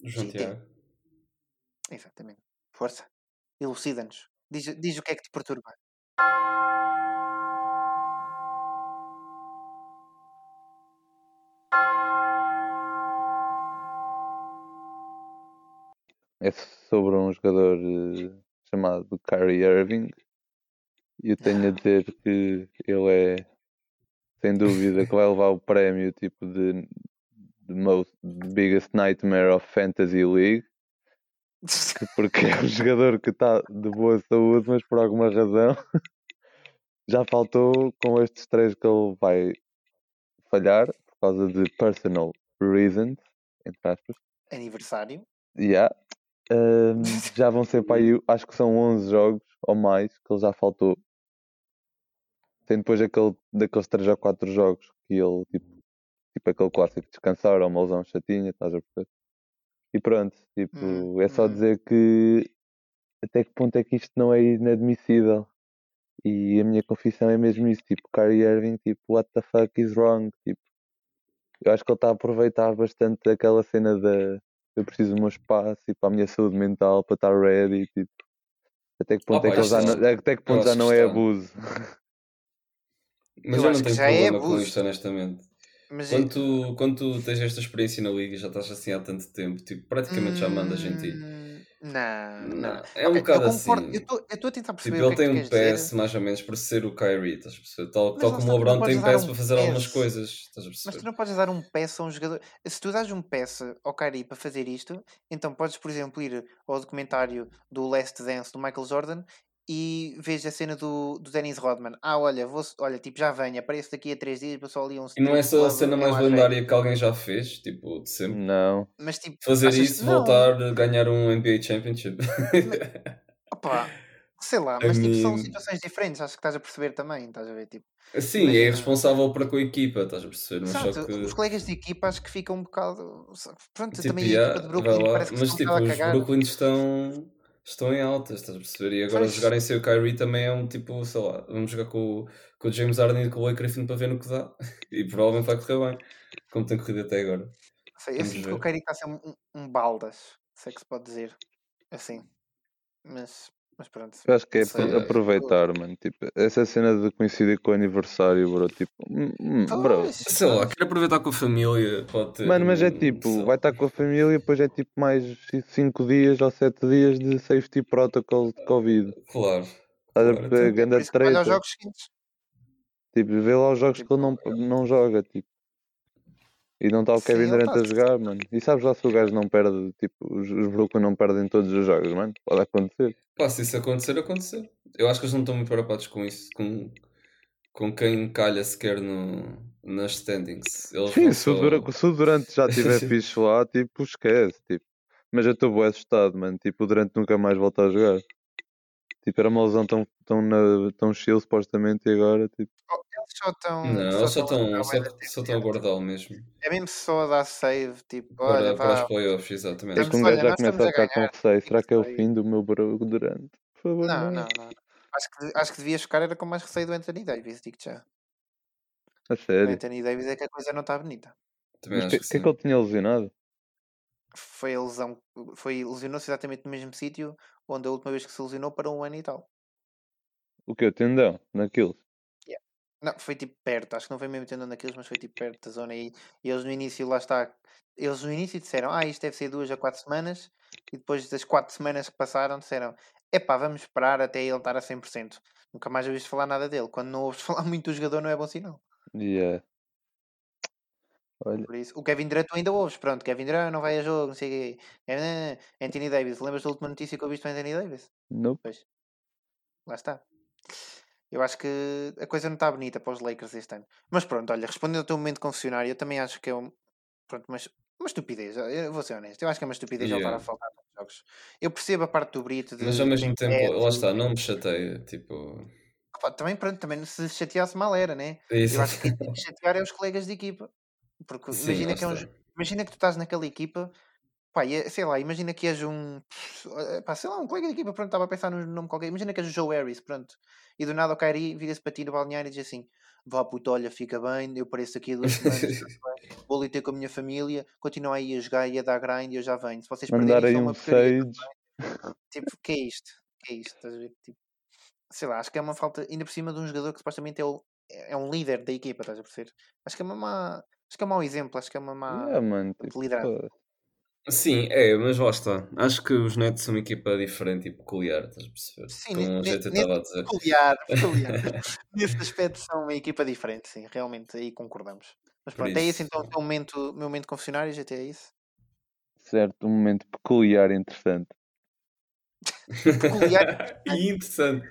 João GT. Tiago. Exatamente. Força. Elucida-nos. Diz, diz o que é que te perturba. É sobre um jogador uh, chamado Kyrie Irving. E eu tenho a dizer que ele é, sem dúvida, que vai levar o prémio tipo de, de most the biggest nightmare of fantasy league. Porque é um jogador que está de boa saúde, mas por alguma razão já faltou com estes três que ele vai falhar causa de personal reasons, entre aspas. Aniversário. Yeah já vão ser para aí, acho que são 11 jogos ou mais que ele já faltou. Tem depois aquele, daqueles 3 ou 4 jogos que ele, tipo, tipo aquele clássico descansar ou uma lesão chatinha, estás a perceber? E pronto, tipo, hum, é só hum. dizer que até que ponto é que isto não é inadmissível. E a minha confissão é mesmo isso, tipo, Kyrie Irving, tipo, what the fuck is wrong? Tipo, eu acho que ele está a aproveitar bastante aquela cena da eu preciso do meu espaço e para a minha saúde mental para estar ready. Tipo, até que ponto, ah, é, que já não, até que ponto já não é abuso? Mas eu, eu não tenho é problema é com isto, honestamente. Mas quando, tu, quando tu tens esta experiência na liga já estás assim há tanto tempo, tipo, praticamente hum... já mandas em ti. Não, não. É um okay, bocado assim. Eu estou a tentar perceber. Tipo, ele tem um PS dizer. mais ou menos para ser o Kyrie, estás a perceber? Tal, tal como o LeBron tem PS um para fazer PS. algumas coisas, estás a perceber? Mas tu não podes dar um PS a um jogador. Se tu dás um PS ao Kyrie para fazer isto, então podes, por exemplo, ir ao documentário do Last Dance do Michael Jordan e vejo a cena do, do Dennis Rodman. Ah, olha, vou, olha, tipo, já venho, apareço daqui a 3 dias, só ali um E não é só a cena mais lendária que alguém já fez, tipo, de sempre. Não. Mas, tipo, Fazer isso, voltar a ganhar um NBA Championship. Mas, opa, sei lá, mas tipo, são situações diferentes, acho que estás a perceber também, estás a ver, tipo. Sim, é responsável para com a equipa, estás a perceber? Mas só que... os colegas de equipa acho que ficam um bocado. Pronto, tipo, também yeah, a equipa de Brooklyn parece que Mas tipo, os Brooklyn estão estão em altas, estás a perceber? E agora pois. jogarem sem o Kyrie também é um tipo, sei lá, vamos jogar com, com o James Harden e com o Blake Griffin para ver no que dá. E provavelmente vai correr bem, como tem corrido até agora. Sei, eu sinto que o Kyrie está a ser um, um, baldas, se é que se pode dizer assim. Mas mas pronto. Eu acho que é sei, aproveitar, é. mano. Tipo, essa cena de coincidir com o aniversário, bro. Tipo, hum, hum bro. Sei lá, quero aproveitar com a família. Pode ter, mano, mas é tipo, vai estar com a família e depois é tipo mais 5 dias ou 7 dias de safety protocol de Covid. Claro. Estás a ver? Ganda treta. os jogos seguintes. Tipo, vê lá os jogos tipo, que ele não, não joga, tipo. E não está o Kevin Durant a jogar, mano. E sabes lá se o gajo não perde, tipo, os, os Brooklyn não perdem todos os jogos, mano? Pode acontecer. Pá, se isso acontecer, acontecer. Eu acho que eles não estão muito preocupados com isso, com, com quem calha sequer no, nas standings. Eles Sim, se, só... o se o Durant já estiver fixe lá, tipo, esquece, tipo. Mas eu estou bem assustado, mano. Tipo, o Durant nunca mais volta a jogar. Tipo, era uma lesão tão, tão, na, tão chill, supostamente, e agora, tipo... Oh, só estão... Não, só estão só, só estão a guardá-lo mesmo. É mesmo só a dar save, tipo, para, olha, para os playoffs, exatamente. Mas que um gajo já começa a ficar com receio. Será que é o fim do meu Durante? Por favor, não. Não, não, Acho que, acho que devias ficar era com mais receio do Anthony Davis, digo-te já. A sério? O Anthony Davis é que a coisa não está bonita. Também Mas o que, que, que é que ele tinha lesionado? Foi a lesão, foi, lesionou-se exatamente no mesmo sítio onde a última vez que se lesionou para um ano e tal. O que? O tendão? Naquilo? Não, foi tipo perto, acho que não foi mesmo tendão naqueles, mas foi tipo perto da zona aí. E eles no início, lá está, eles no início disseram, ah, isto deve ser duas a quatro semanas, e depois das quatro semanas que passaram, disseram, epá, vamos esperar até ele estar a 100%. Nunca mais ouviste falar nada dele. Quando não ouves falar muito do jogador, não é bom sinal. Yeah. Olha, Por isso, o Kevin Durant tu ainda ouves, pronto, Kevin Durant não vai a jogo, não sei o quê. Anthony Davis, lembras da última notícia que eu viste do Anthony Davis? nope. Pois, lá está. Eu acho que a coisa não está bonita para os Lakers este ano. Mas pronto, olha, respondendo ao teu momento confessionário, eu também acho que é um, pronto, mas uma estupidez. Eu vou ser honesto, eu acho que é uma estupidez ele estar a Yeah. faltar nos jogos. Eu percebo a parte do Brito. De, Mas ao mesmo tem tempo, lá pets está, não me chateia. Tipo. Também, pronto, também se chateasse mal era, né? Isso. Eu acho que quem tem que chatear é os colegas de equipa. Porque Sim, imagina lá que, é um, imagina que tu estás naquela equipa, pá, e é- sei lá, imagina que és um, eh, pá, sei lá, um colega de equipa, pronto, estava a pensar num nome qualquer, imagina que és o Joe Harris, pronto, e do nada o Kyrie vira-se para ti no balneário e diz assim, vá puto, olha, fica bem, eu pareço aqui a duas semanas, vou ali ter com a minha família, continua aí a jogar e a dar grind e eu já venho, se vocês Mandar perderem aí são um Sage. tipo, que é isto? Que é isto? Estás a ver? Tipo, sei lá, acho que é uma falta, ainda por cima de um jogador que supostamente é, o, é um líder da equipa, estás a perceber? Acho que é uma má, acho que é um mau exemplo, acho que é uma má Yeah, mano. Tipo, liderança. Sim, é, mas lá está. Acho que os Nets são uma equipa diferente e peculiar, estás a perceber? Sim, Como eu ne- estava a dizer. Peculiar, peculiar. Nesse aspecto são uma equipa diferente, sim, realmente, aí concordamos. Mas pronto, é esse isso, então o teu momento, o meu momento confessionário, já é isso? certo, um momento peculiar e interessante. Peculiar, E interessante.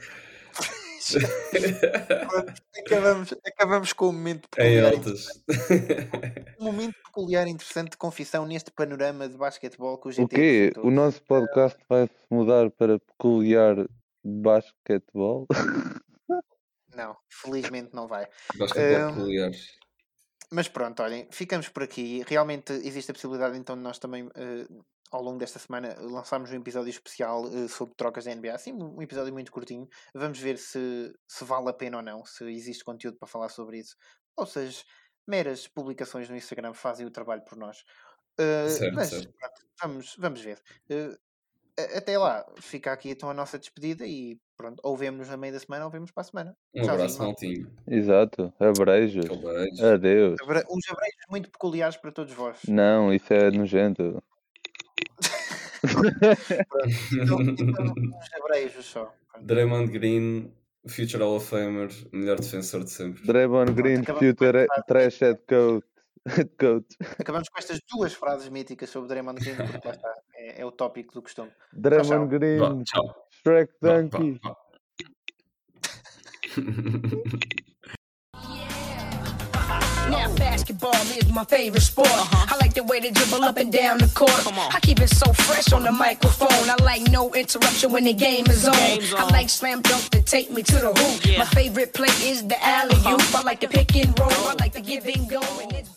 Pronto, acabamos, acabamos com o momento peculiar. Um momento peculiar interessante de confissão neste panorama de basquetebol que o O GT quê? apresentou. O nosso podcast vai se mudar para peculiar basquetebol? Não, felizmente não vai. Basquetebol Hum, peculiar. Mas pronto, olhem, ficamos por aqui. Realmente existe a possibilidade então de nós também, eh, ao longo desta semana, lançarmos um episódio especial eh, sobre trocas da NBA. Assim, um episódio muito curtinho. Vamos ver se, se vale a pena ou não, se existe conteúdo para falar sobre isso. Ou seja, meras publicações no Instagram fazem o trabalho por nós. Eh, Certo, mas certo. pronto, vamos, vamos ver. A- até lá, fica aqui então a nossa despedida e pronto, ou vemos na meio da semana ou vemos para a semana. Um Tchauzinho, abraço, maltinho. Exato, abreijos. Adeus. Abra- Uns abreios muito peculiares para todos vós. Não, isso é nojento. Então, então uns abreios só. Draymond Green, Future Hall of Famer, melhor defensor de sempre. Draymond Green, future trash head coach. Coach. Acabamos com estas duas frases míticas sobre Draymond Green, porque lá está, é, é o tópico do costume. Draymond tchau. Green, tchau. Shrek Donkey. Now basketball is my favorite sport. I like the way they dribble up and down the court. Uh-huh. Come on. I keep it so fresh on the microphone. I like no interruption when the game is on. Game's I on. like slam dunk to take me to the hoop. Yeah. Uh-huh. My favorite play is the alley oop. I like the pick and roll. I like the give and go, and it's